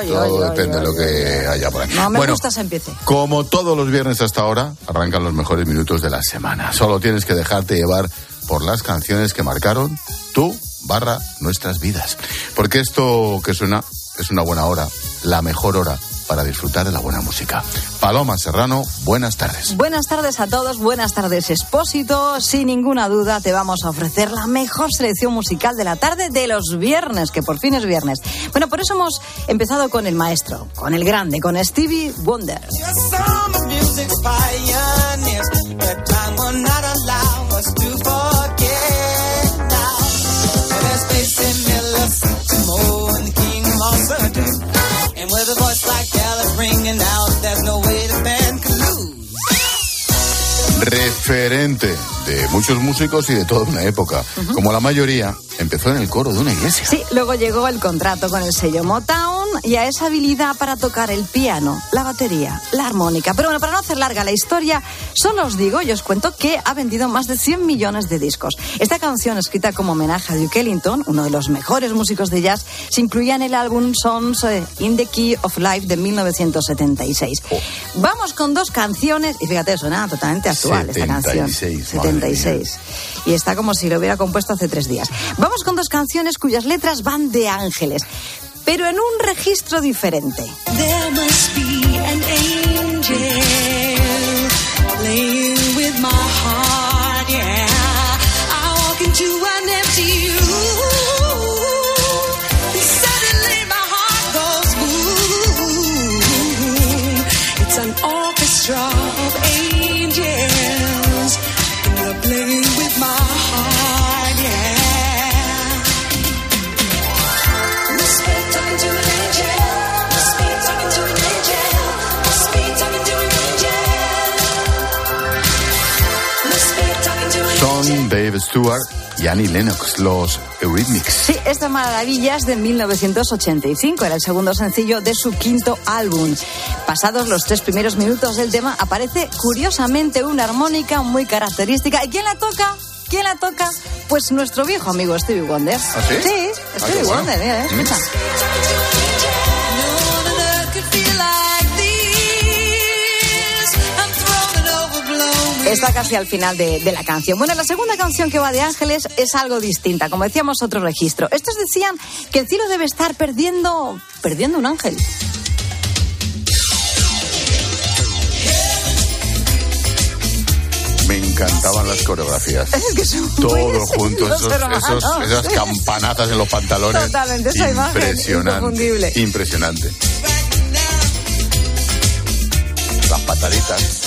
todo depende de lo que haya por ahí. No, me bueno, gusta se empiece. como todos los viernes hasta ahora, arrancan los mejores minutos de la semana. Solo tienes que dejarte llevar por las canciones que marcaron tú barra nuestras vidas. Porque esto que suena es una buena hora, la mejor hora para disfrutar de la buena música. Paloma Serrano, buenas tardes. Buenas tardes a todos, buenas tardes Expósito. Sin ninguna duda te vamos a ofrecer la mejor selección musical de la tarde de los viernes, que por fin es viernes. Bueno, por eso hemos empezado con el maestro, con el grande, con Stevie Wonder. Referente de muchos músicos y de toda una época. Como la mayoría, empezó en el coro de una iglesia. Sí, luego llegó el contrato con el sello Motown y a esa habilidad para tocar el piano, la batería, la armónica. Pero bueno, para no hacer larga la historia, solo os digo y os cuento que ha vendido más de 100 millones de discos. Esta canción, escrita como homenaje a Duke Ellington, uno de los mejores músicos de jazz, se incluía en el álbum Songs eh, in the Key of Life de 1976. Vamos con dos canciones, y fíjate, suena totalmente actual esta canción. 76, madre mía. 76. Y está como si lo hubiera compuesto hace tres días. Vamos con dos canciones cuyas letras van de ángeles, pero en un registro diferente. There must be an angel playing with my heart, yeah. I walk into an empty room, and Dave Stewart y Annie Lennox, los Eurythmics. Sí, esta maravilla es de 1985, era el segundo sencillo de su quinto álbum. Pasados los tres primeros minutos del tema, aparece curiosamente una armónica muy característica. ¿Y quién la toca? ¿Quién la toca? Pues nuestro viejo amigo Stevie Wonder. ¿Ah, sí? Sí, Ah, Stevie bueno. Wonder, mira, eh, escucha. Está casi al final de, de la canción. Bueno, la segunda canción que va de Ángeles es algo distinta. Como decíamos, otro registro. Estos decían que el cielo debe estar perdiendo, perdiendo un ángel. Me encantaban las coreografías. Es que son muy Todo junto, los esos, hermanos. esos- esas campanazas en los pantalones. Totalmente, esa imagen, Impresionante. inconfundible. Impresionante. Las pataditas.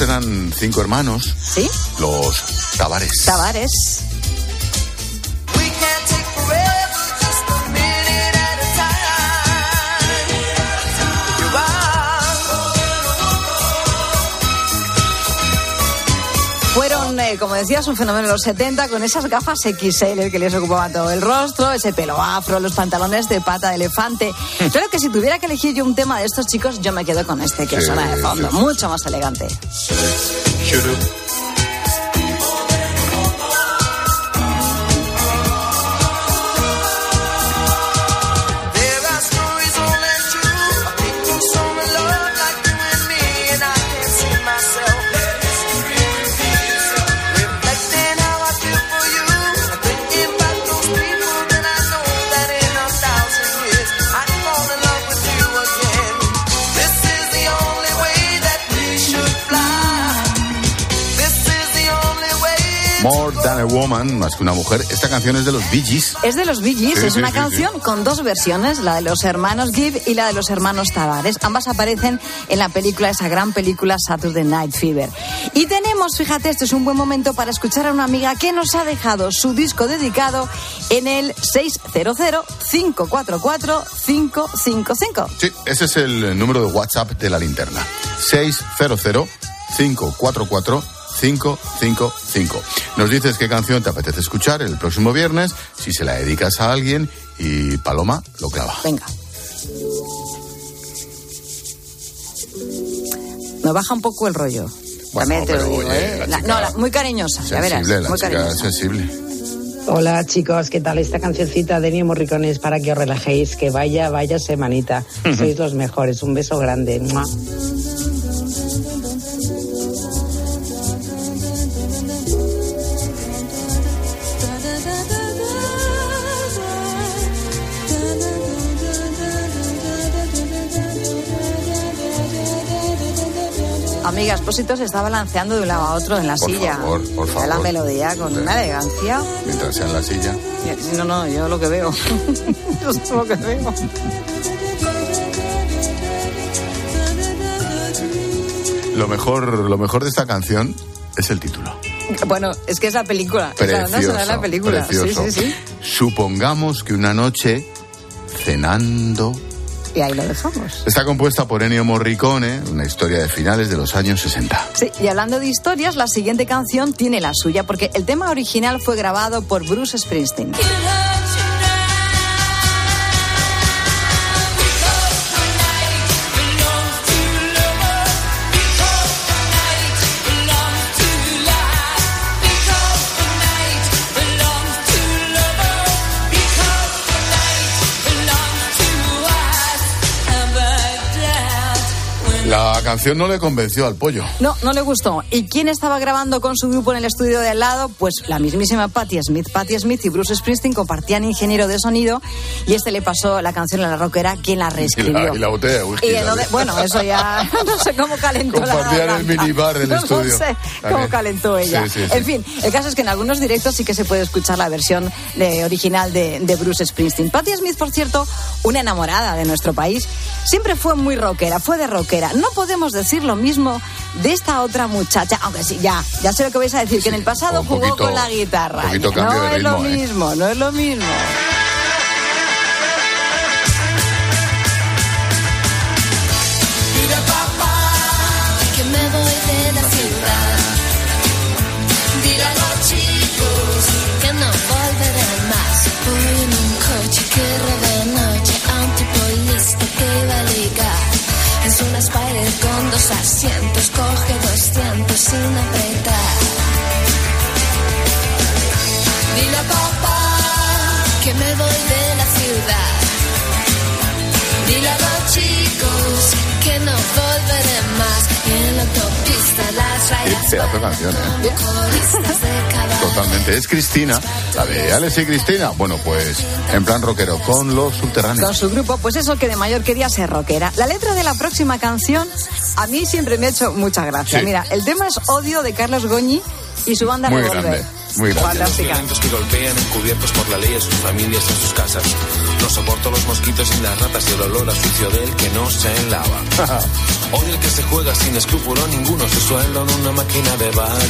Eran cinco hermanos. ¿Sí? Los Tavares. Tavares. Que, como decía, es un fenómeno de los 70 con esas gafas XL que les ocupaban todo el rostro, ese pelo afro, los pantalones de pata de elefante. Creo que si tuviera que elegir yo un tema de estos chicos, yo me quedo con este que Sí, suena de fondo, sí. mucho más elegante. More Than a Woman, más que una mujer. Esta canción es de los Bee Gees. Es de los Bee Gees, Sí, es sí, una sí, canción con dos versiones, la de los hermanos Gibb y la de los hermanos Tavares. Ambas aparecen en la película, esa gran película Saturday Night Fever. Y tenemos, fíjate, este es un buen momento para escuchar a una amiga que nos ha dejado su disco dedicado en el 600-544-555. Sí, ese es el número de WhatsApp de la linterna. 600-544-555. Nos dices qué canción te apetece escuchar el próximo viernes, si se la dedicas a alguien y Paloma lo clava. Venga. Me baja un poco el rollo. También te lo digo, oye, ¿eh? la La- chica- no, la- muy cariñosa, ya verás. La muy chica cariñosa. sensible. Hola chicos, ¿qué tal esta cancioncita de Ennio Morricone es para que os relajéis? Que vaya, vaya semanita. Sois los mejores. Un beso grande. ¡Mua! Espósito se está balanceando de un lado a otro en la Por silla. favor, por Está la favor. melodía con una elegancia. Mientras sea en la silla. No, no, yo lo que veo. yo sé lo que veo. Lo mejor, lo mejor de esta canción es el título. Bueno, es que es la película. Es la Precioso, sonora de la película. precioso. Sí, sí, sí. Supongamos que una noche, cenando, Y ahí lo dejamos. está compuesta por Ennio Morricone, una historia de finales de los años 60. Sí, y hablando de historias, la siguiente canción tiene la suya, porque el tema original fue grabado por Bruce Springsteen. Canción no le convenció al pollo. No, no le gustó. ¿Y quién estaba grabando con su grupo en el estudio de al lado? Pues la mismísima Patti Smith. Patti Smith y Bruce Springsteen compartían ingeniero de sonido y este le pasó la canción a la rockera, quien la Y reescribió. la, y la botella de whisky. Y entonces- bueno, eso ya no sé cómo calentó la Compartían el garganta. minibar del no estudio. sé cómo calentó ella. Sí, sí, sí. En fin, el caso es que en algunos directos sí que se puede escuchar la versión de- original de, de Bruce Springsteen. Patti Smith, por cierto, una enamorada de nuestro país, siempre fue muy rockera, fue de rockera. No podemos decir lo mismo de esta otra muchacha, aunque sí, ya, ya sé lo que vais a decir, que en el pasado jugó poquito- con la guitarra. un poquito no es lo ¿eh? mismo, no es lo mismo. Mira papá, que me voy de la ciudad. Dile a los chicos que no volveré más. Voy en un coche que dos asientos, coge 200 sin apretar. Dile a papá que me voy de la ciudad. Dile a los chicos que no volveré más. En la Qué pedazo de canción, ¿eh? Totalmente. Es Cristina, la de Alex y Cristina. Bueno, pues en plan rockero, con los subterráneos. Con su grupo, pues eso que de mayor quería ser rockera. La letra de la próxima canción a mí siempre me ha hecho mucha gracia. Sí. Mira, el tema es Odio de Carlos Goñi y su banda Muy Revolver. grande, muy grande. Fantástica. violentos que golpean encubiertos por la ley a sus familias en sus casas. No soporto los mosquitos y las ratas y el olor a sucio del que no se lava. Odio el que se juega sin escrúpulo ninguno su sueldo en una máquina de bar.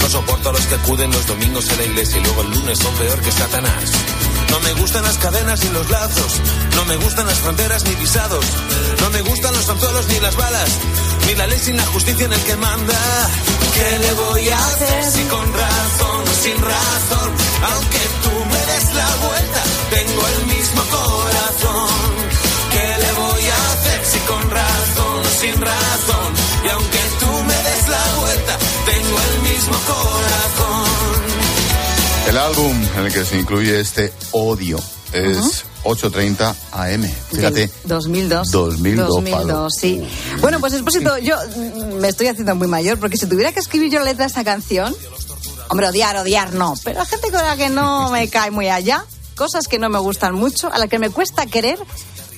No soporto a los que acuden los domingos a la iglesia y luego el lunes son peor que Satanás. No me gustan las cadenas ni los lazos. No me gustan las fronteras ni visados. No me gustan los anzuelos ni las balas. Ni la ley sin la justicia en el que manda. ¿Qué le voy a hacer si con razón o sin razón? Aunque tú me des la vuelta, tengo el mismo corazón. Sin razón? Y aunque tú me des la vuelta, tengo el mismo corazón. El álbum en el que se incluye este odio es 8.30 AM. Fíjate. Del 2002. 2002, 2002, Palo. sí. Bueno, pues Expósito, yo mm, me estoy haciendo muy mayor porque si tuviera que escribir yo la letra de esta canción, hombre, odiar, odiar no, pero hay gente con la que no me cae muy allá, cosas que no me gustan mucho, a la que me cuesta querer,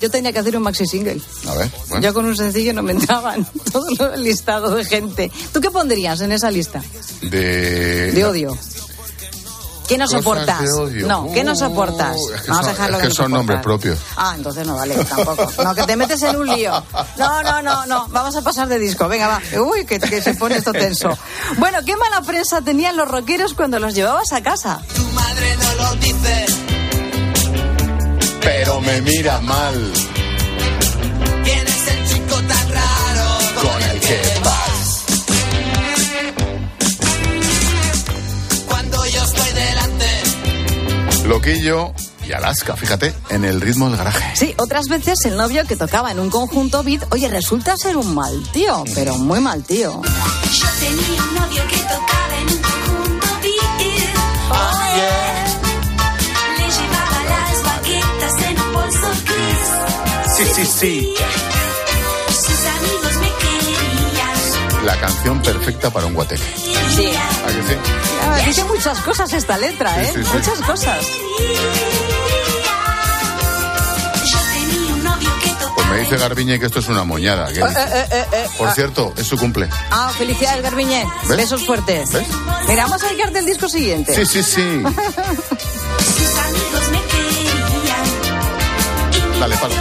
yo tendría que hacer un maxi single. A ver, bueno. Yo con un sencillo no me entraban todo el listado de gente. ¿Tú qué pondrías en esa lista? De... De odio. ¿Qué no soportas? de odio. No, ¿qué no soportas? Uh, es que Vamos son- a dejarlo es de que no son nombres propios. Ah, entonces no vale, tampoco. No, que te metes en un lío. No, no, no, no. Vamos a pasar de disco. Venga, va. Uy, que, que se pone esto tenso. Bueno, ¿qué mala prensa tenían los rockeros cuando los llevabas a casa? madre no lo dice. Pero me mira mal ¿Quién es el chico tan raro? con el que vas. Cuando yo estoy delante. Loquillo y Alaska, fíjate, en el ritmo del garaje. Sí, otras veces el novio que tocaba en un conjunto beat, oye, resulta ser un mal tío, pero muy mal tío. Yo tenía un novio que tocaba en un conjunto beat. Oh, Sí, sí, sí. Sus amigos me querían. La canción perfecta para un guateque. Sí. ¿A que sí? Ah, dice muchas cosas esta letra, Sí, ¿eh? sí, sí. Muchas cosas. Pues me dice Garbiñe que esto es una moñada. Eh, eh, eh, eh, Por ah. cierto, es su cumple. Ah, felicidades, Garbiñe. ¿Ves? Besos fuertes. ¿Ves? Mira, vamos a dedicarte el disco siguiente. Sí, sí, sí. Sus amigos me querían. Dale, palo.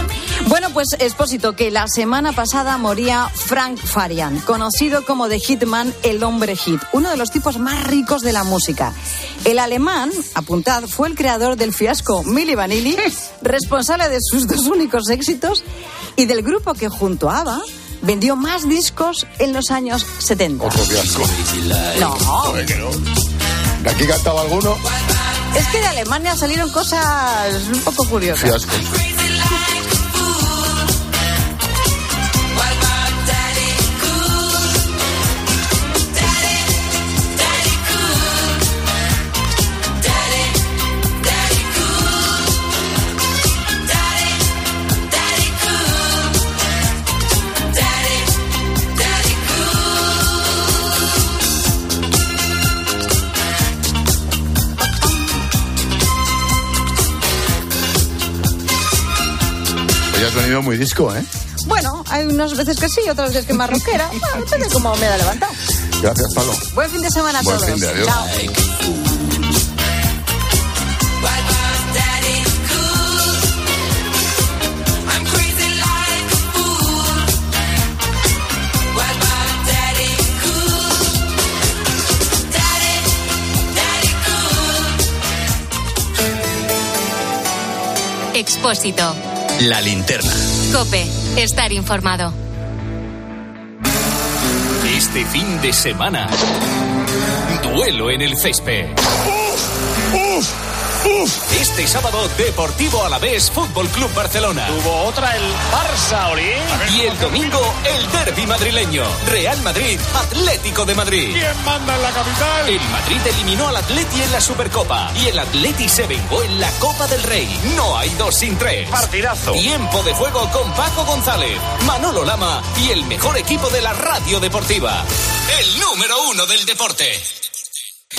Bueno, pues expósito que la semana pasada moría Frank Farian, conocido como The Hitman, el hombre hit, uno de los tipos más ricos de la música. El alemán, apuntad, fue el creador del fiasco Milli Vanilli, responsable de sus dos únicos éxitos y del grupo que junto a ABBA vendió más discos en los años 70. Otro fiasco. No. ¿De aquí cantaba alguno? es que de Alemania salieron cosas un poco curiosas. Fiascos. Venido muy disco, ¿eh? Bueno, hay unas veces que sí, otras veces que más rockera. Bueno, depende cómo me da levantado. Gracias, Palo. Buen fin de semana a Buen todos. fin de adiós. Chao. Expósito. La linterna. Cope. Estar informado. Este fin de semana, duelo en el césped. Este sábado, Deportivo Alavés Fútbol Club Barcelona. Tuvo otra el Barça, Oli. Y el domingo, el derby madrileño. Real Madrid, Atlético de Madrid. ¿Quién manda en la capital? El Madrid eliminó al Atleti en la Supercopa y el Atleti se vengó en la Copa del Rey. No hay dos sin tres. Partidazo. Tiempo de juego con Paco González, Manolo Lama y el mejor equipo de la radio deportiva. El número uno del deporte.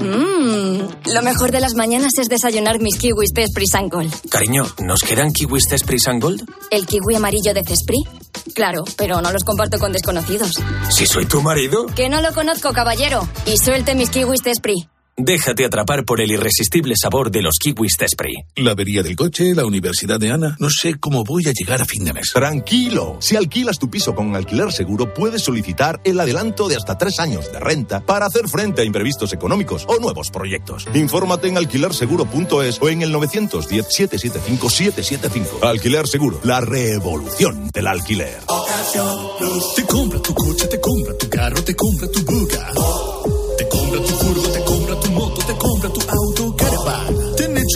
Mmm, lo mejor de las mañanas es desayunar mis kiwis de Esprit Gold. Cariño, ¿nos quedan kiwis de Esprit Gold? ¿El kiwi amarillo de Cespri? Claro, pero no los comparto con desconocidos. ¿Si soy tu marido? Que no lo conozco, caballero. Y suelte mis kiwis de Esprit. Déjate atrapar por el irresistible sabor de los kiwis Tespri. La avería del coche, la universidad de Ana. No sé cómo voy a llegar a fin de mes. Tranquilo. Si alquilas tu piso con alquiler seguro, puedes solicitar el adelanto de hasta tres años de renta para hacer frente a imprevistos económicos o nuevos proyectos. Infórmate en alquilerseguro.es o en el 910-775-775. Alquiler Seguro, la revolución del alquiler. Te compra tu coche, te compra tu carro, te compra tu buga. Te compra tu furgo,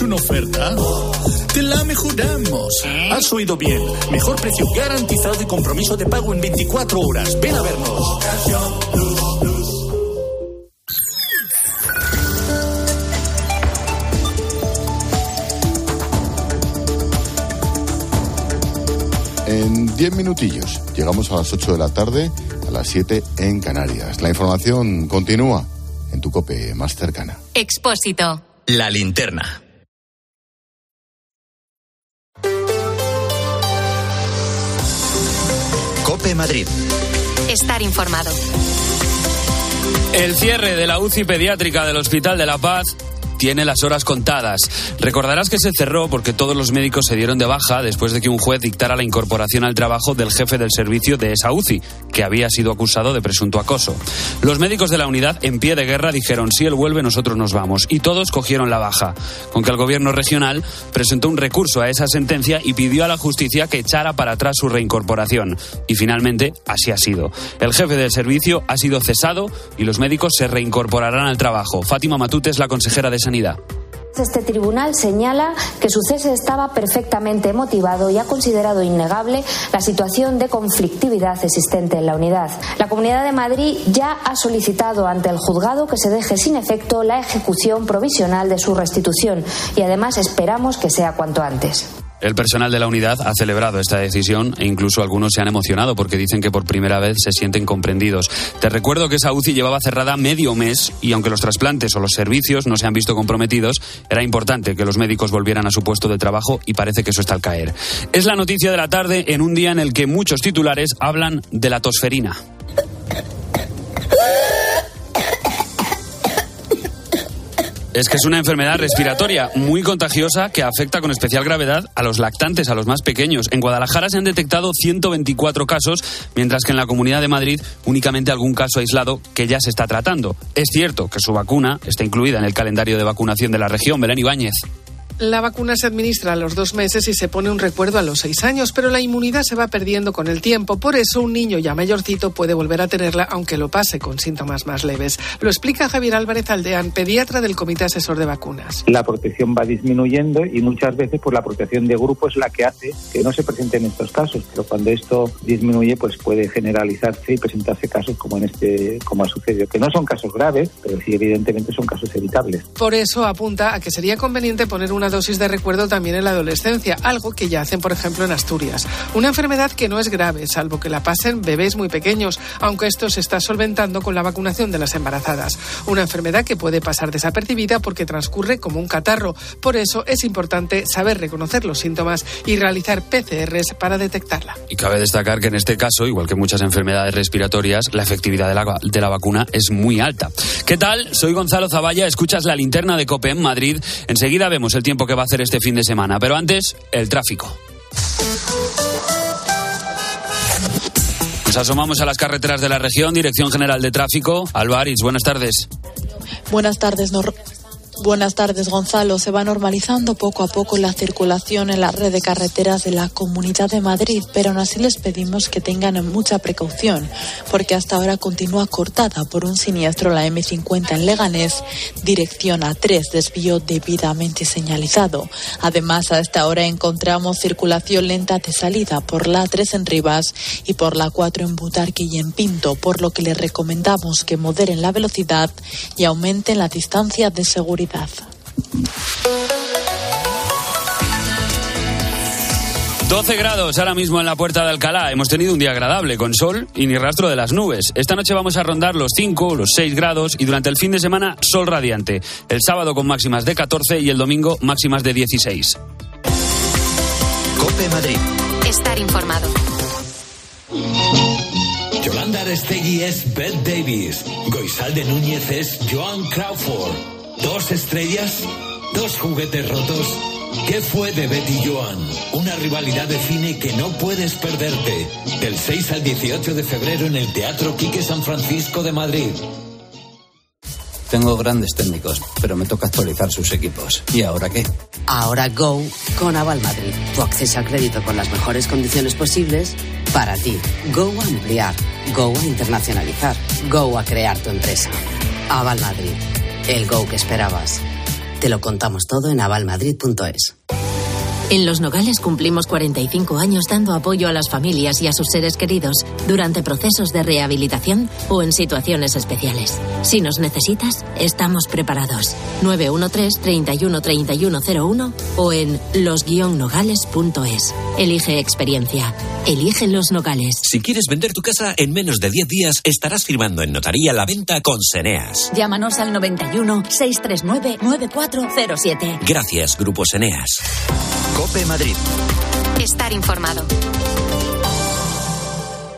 una oferta? Te la mejoramos. Has oído bien. Mejor precio garantizado y compromiso de pago en 24 horas. Ven a vernos. En 10 minutillos llegamos a las 8 de la tarde, a las 7 en Canarias. La información continúa en tu cope más cercana. Expósito. La linterna. Cope Madrid. Estar informado. El cierre de la UCI pediátrica del Hospital de la Paz tiene las horas contadas. Recordarás que se cerró porque todos los médicos se dieron de baja después de que un juez dictara la incorporación al trabajo del jefe del servicio de esa UCI, que había sido acusado de presunto acoso. Los médicos de la unidad, en pie de guerra, dijeron, si él vuelve, nosotros nos vamos. Y todos cogieron la baja, con que el gobierno regional presentó un recurso a esa sentencia y pidió a la justicia que echara para atrás su reincorporación. Y finalmente, así ha sido. El jefe del servicio ha sido cesado y los médicos se reincorporarán al trabajo. Fátima Matute es la consejera de Sanidad. Este tribunal señala que su cese estaba perfectamente motivado y ha considerado innegable la situación de conflictividad existente en la unidad. La Comunidad de Madrid ya ha solicitado ante el juzgado que se deje sin efecto la ejecución provisional de su restitución y además esperamos que sea cuanto antes. El personal de la unidad ha celebrado esta decisión e incluso algunos se han emocionado porque dicen que por primera vez se sienten comprendidos. Te recuerdo que esa UCI llevaba cerrada medio mes y aunque los trasplantes o los servicios no se han visto comprometidos, era importante que los médicos volvieran a su puesto de trabajo y parece que eso está al caer. Es la noticia de la tarde en un día en el que muchos titulares hablan de la tosferina. Es que es una enfermedad respiratoria muy contagiosa que afecta con especial gravedad a los lactantes, a los más pequeños. En Guadalajara se han detectado 124 casos, mientras que en la Comunidad de Madrid únicamente algún caso aislado que ya se está tratando. Es cierto que su vacuna está incluida en el calendario de vacunación de la región. Belén Ibáñez. La vacuna se administra a los dos meses y se pone un recuerdo a los seis años, pero la inmunidad se va perdiendo con el tiempo. Por eso un niño ya mayorcito puede volver a tenerla aunque lo pase con síntomas más leves. Lo explica Javier Álvarez Aldeán, pediatra del Comité Asesor de Vacunas. La protección va disminuyendo y muchas veces pues, la protección de grupo es la que hace que no se presenten estos casos. Pero cuando esto disminuye, pues puede generalizarse y presentarse casos como en este, como ha sucedido, que no son casos graves, pero sí evidentemente son casos evitables. Por eso apunta a que sería conveniente poner una dosis de recuerdo también en la adolescencia, algo que ya hacen, por ejemplo, en Asturias. Una enfermedad que no es grave, salvo que la pasen bebés muy pequeños, aunque esto se está solventando con la vacunación de las embarazadas. Una enfermedad que puede pasar desapercibida porque transcurre como un catarro. Por eso es importante saber reconocer los síntomas y realizar PCRs para detectarla. Y cabe destacar que en este caso, igual que muchas enfermedades respiratorias, la efectividad de la, de la vacuna es muy alta. ¿Qué tal? Soy Gonzalo Zavalla, escuchas la linterna de COPE en Madrid. Enseguida vemos el tiempo que va a hacer este fin de semana. Pero antes, el tráfico. Nos asomamos a las carreteras de la región, Dirección General de Tráfico. Alvaris, buenas tardes. Buenas tardes. Nos, Buenas tardes, Gonzalo. Se va normalizando poco a poco la circulación en la red de carreteras de la Comunidad de Madrid, pero aún así les pedimos que tengan mucha precaución, porque hasta ahora continúa cortada por un siniestro la M50 en Leganés, dirección A3, desvío debidamente señalizado. Además, a esta hora encontramos circulación lenta de salida por la A3 en Rivas y por la 4 en Butarque y en Pinto, por lo que les recomendamos que moderen la velocidad y aumenten la distancia de seguridad. 12 grados ahora mismo en la puerta de Alcalá. Hemos tenido un día agradable, con sol y ni rastro de las nubes. Esta noche vamos a rondar los 5, los 6 grados y durante el fin de semana sol radiante. El sábado con máximas de 14 y el domingo máximas de 16. Cope Madrid. Estar informado. Yolanda Arestegui es Beth Davis. Goizalde Núñez es Joan Crawford. Dos estrellas, dos juguetes rotos. ¿Qué fue de Betty Joan? Una rivalidad de cine que no puedes perderte. Del 6 al 18 de febrero en el Teatro Quique San Francisco de Madrid. Tengo grandes técnicos, pero me toca actualizar sus equipos. ¿Y ahora qué? Ahora Go con Aval Madrid. Tu acceso a crédito con las mejores condiciones posibles para ti. Go a ampliar. Go a internacionalizar. Go a crear tu empresa. Aval Madrid. El Go que esperabas. Te lo contamos todo en avalmadrid.es. En Los Nogales cumplimos 45 años dando apoyo a las familias y a sus seres queridos durante procesos de rehabilitación o en situaciones especiales. Si nos necesitas, estamos preparados. 913-313101 o en los-nogales.es. Elige experiencia. Elige Los Nogales. Si quieres vender tu casa en menos de 10 días, estarás firmando en notaría la venta con Seneas. Llámanos al 91 639 9407. Gracias, Grupo Seneas. Cope Madrid. Estar informado.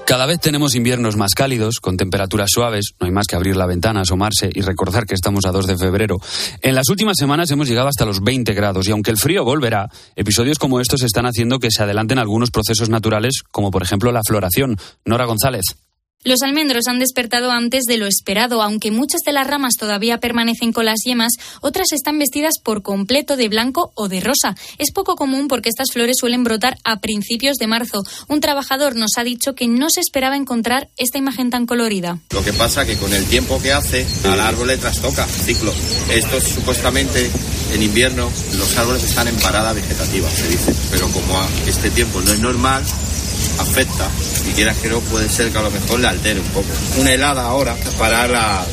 Cada vez tenemos inviernos más cálidos, con temperaturas suaves, no hay más que abrir la ventana, asomarse y recordar que estamos a 2 de febrero. En las últimas semanas hemos llegado hasta los 20 grados y aunque el frío volverá, episodios como estos están haciendo que se adelanten algunos procesos naturales, como por ejemplo la floración. Nora González. Los almendros han despertado antes de lo esperado, aunque muchas de las ramas todavía permanecen con las yemas, otras están vestidas por completo de blanco o de rosa. Es poco común porque estas flores suelen brotar a principios de marzo. Un trabajador nos ha dicho que no se esperaba encontrar esta imagen tan colorida. Lo que pasa que con el tiempo que hace, al árbol le trastoca ciclo. Esto supuestamente en invierno los árboles están en parada vegetativa, se dice. Pero como este tiempo no es normal, afecta y quieras que no puede ser que a lo mejor le altere un poco. Una helada ahora para la,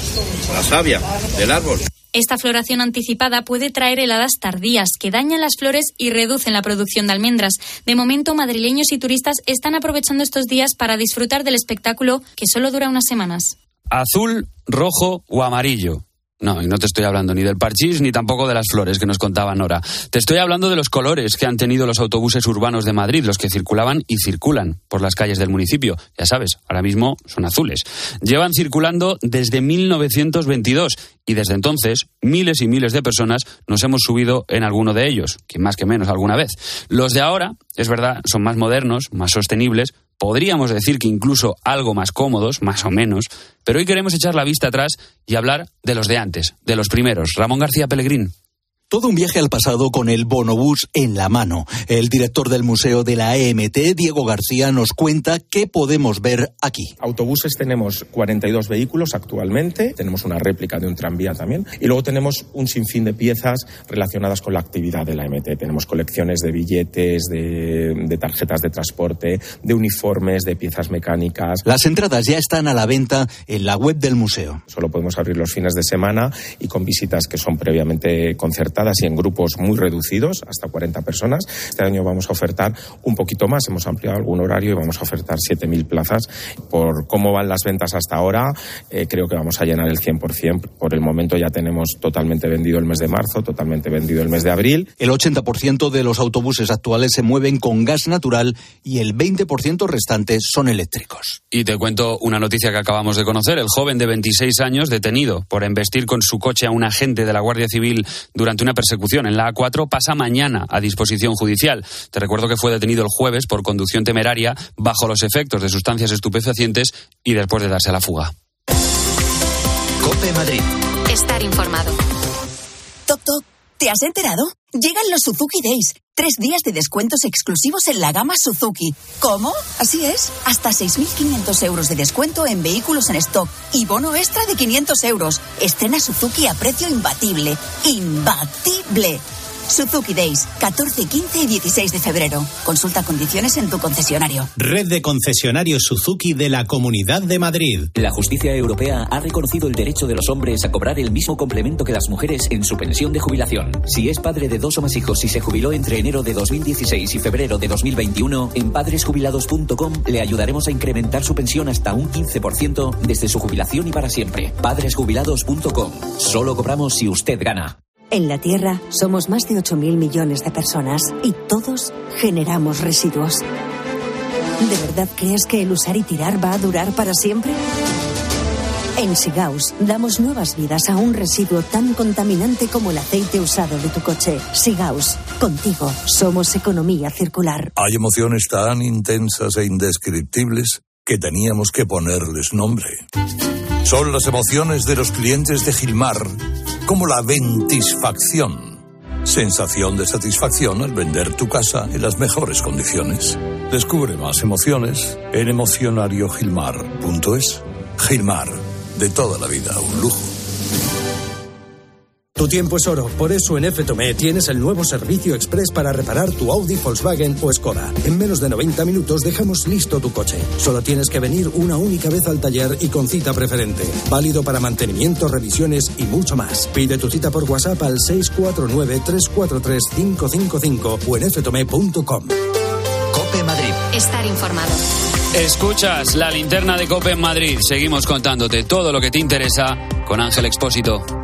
la savia del árbol. Esta floración anticipada puede traer heladas tardías que dañan las flores y reducen la producción de almendras. De momento, madrileños y turistas están aprovechando estos días para disfrutar del espectáculo que solo dura unas semanas. Azul, rojo o amarillo. No, y no te estoy hablando ni del parchís ni tampoco de las flores que nos contaba Nora. Te estoy hablando de los colores que han tenido los autobuses urbanos de Madrid, los que circulaban y circulan por las calles del municipio. Ya sabes, ahora mismo son azules. Llevan circulando desde 1922 y desde entonces miles y miles de personas nos hemos subido en alguno de ellos, que más que menos alguna vez. Los de ahora, es verdad, son más modernos, más sostenibles, podríamos decir que incluso algo más cómodos, más o menos, pero hoy queremos echar la vista atrás y hablar de los de antes, de los primeros. Ramón García Pellegrín. Todo un viaje al pasado con el bonobús en la mano. El director del Museo de la EMT, Diego García, nos cuenta qué podemos ver aquí. Autobuses tenemos 42 vehículos actualmente, tenemos una réplica de un tranvía también, y luego tenemos un sinfín de piezas relacionadas con la actividad de la EMT. Tenemos colecciones de billetes, de, de tarjetas de transporte, de uniformes, de piezas mecánicas. Las entradas ya están a la venta en la web del museo. Solo podemos abrir los fines de semana y con visitas que son previamente concertadas y en grupos muy reducidos, hasta 40 personas. Este año vamos a ofertar un poquito más, hemos ampliado algún horario y vamos a ofertar 7.000 plazas. Por cómo van las ventas hasta ahora, eh, creo que vamos a llenar el 100%. Por el momento ya tenemos totalmente vendido el mes de marzo, totalmente vendido el mes de abril. El 80% de los autobuses actuales se mueven con gas natural y el 20% restante son eléctricos. Y te cuento una noticia que acabamos de conocer. El joven de 26 años detenido por embestir con su coche a un agente de la Guardia Civil durante una persecución en la A4 pasa mañana a disposición judicial. Te recuerdo que fue detenido el jueves por conducción temeraria bajo los efectos de sustancias estupefacientes y después de darse a la fuga. Cope Madrid. Estar informado. Toc, toc. ¿Te has enterado? Llegan los Suzuki Days. Tres días de descuentos exclusivos en la gama Suzuki. ¿Cómo? Así es. Hasta 6.500 euros de descuento en vehículos en stock y bono extra de 500 euros. Estrena Suzuki a precio imbatible. ¡Imbatible! Suzuki Days, 14, 15 y 16 de febrero. Consulta condiciones en tu concesionario. Red de concesionarios Suzuki de la Comunidad de Madrid. La justicia europea ha reconocido el derecho de los hombres a cobrar el mismo complemento que las mujeres en su pensión de jubilación. Si es padre de dos o más hijos y se jubiló entre enero de 2016 y febrero de 2021, en padresjubilados.com le ayudaremos a incrementar su pensión hasta un 15% desde su jubilación y para siempre. Padresjubilados.com. Solo cobramos si usted gana. En la Tierra somos más de 8.000 millones de personas y todos generamos residuos. ¿De verdad crees que el usar y tirar va a durar para siempre? En Sigaus damos nuevas vidas a un residuo tan contaminante como el aceite usado de tu coche. Sigaus, contigo somos economía circular. Hay emociones tan intensas e indescriptibles que teníamos que ponerles nombre. Son las emociones de los clientes de Gilmar, como la ventisfacción. Sensación de satisfacción al vender tu casa en las mejores condiciones. Descubre más emociones en emocionariogilmar.es. Gilmar, de toda la vida, un lujo. Tu tiempo es oro, por eso en FTOME tienes el nuevo servicio express para reparar tu Audi, Volkswagen o Skoda. En menos de 90 minutos dejamos listo tu coche. Solo tienes que venir una única vez al taller y con cita preferente. Válido para mantenimiento, revisiones y mucho más. Pide tu cita por WhatsApp al 649-343-555 o en ftome.com. Cope Madrid. Estar informado. Escuchas la linterna de Cope en Madrid. Seguimos contándote todo lo que te interesa con Ángel Expósito.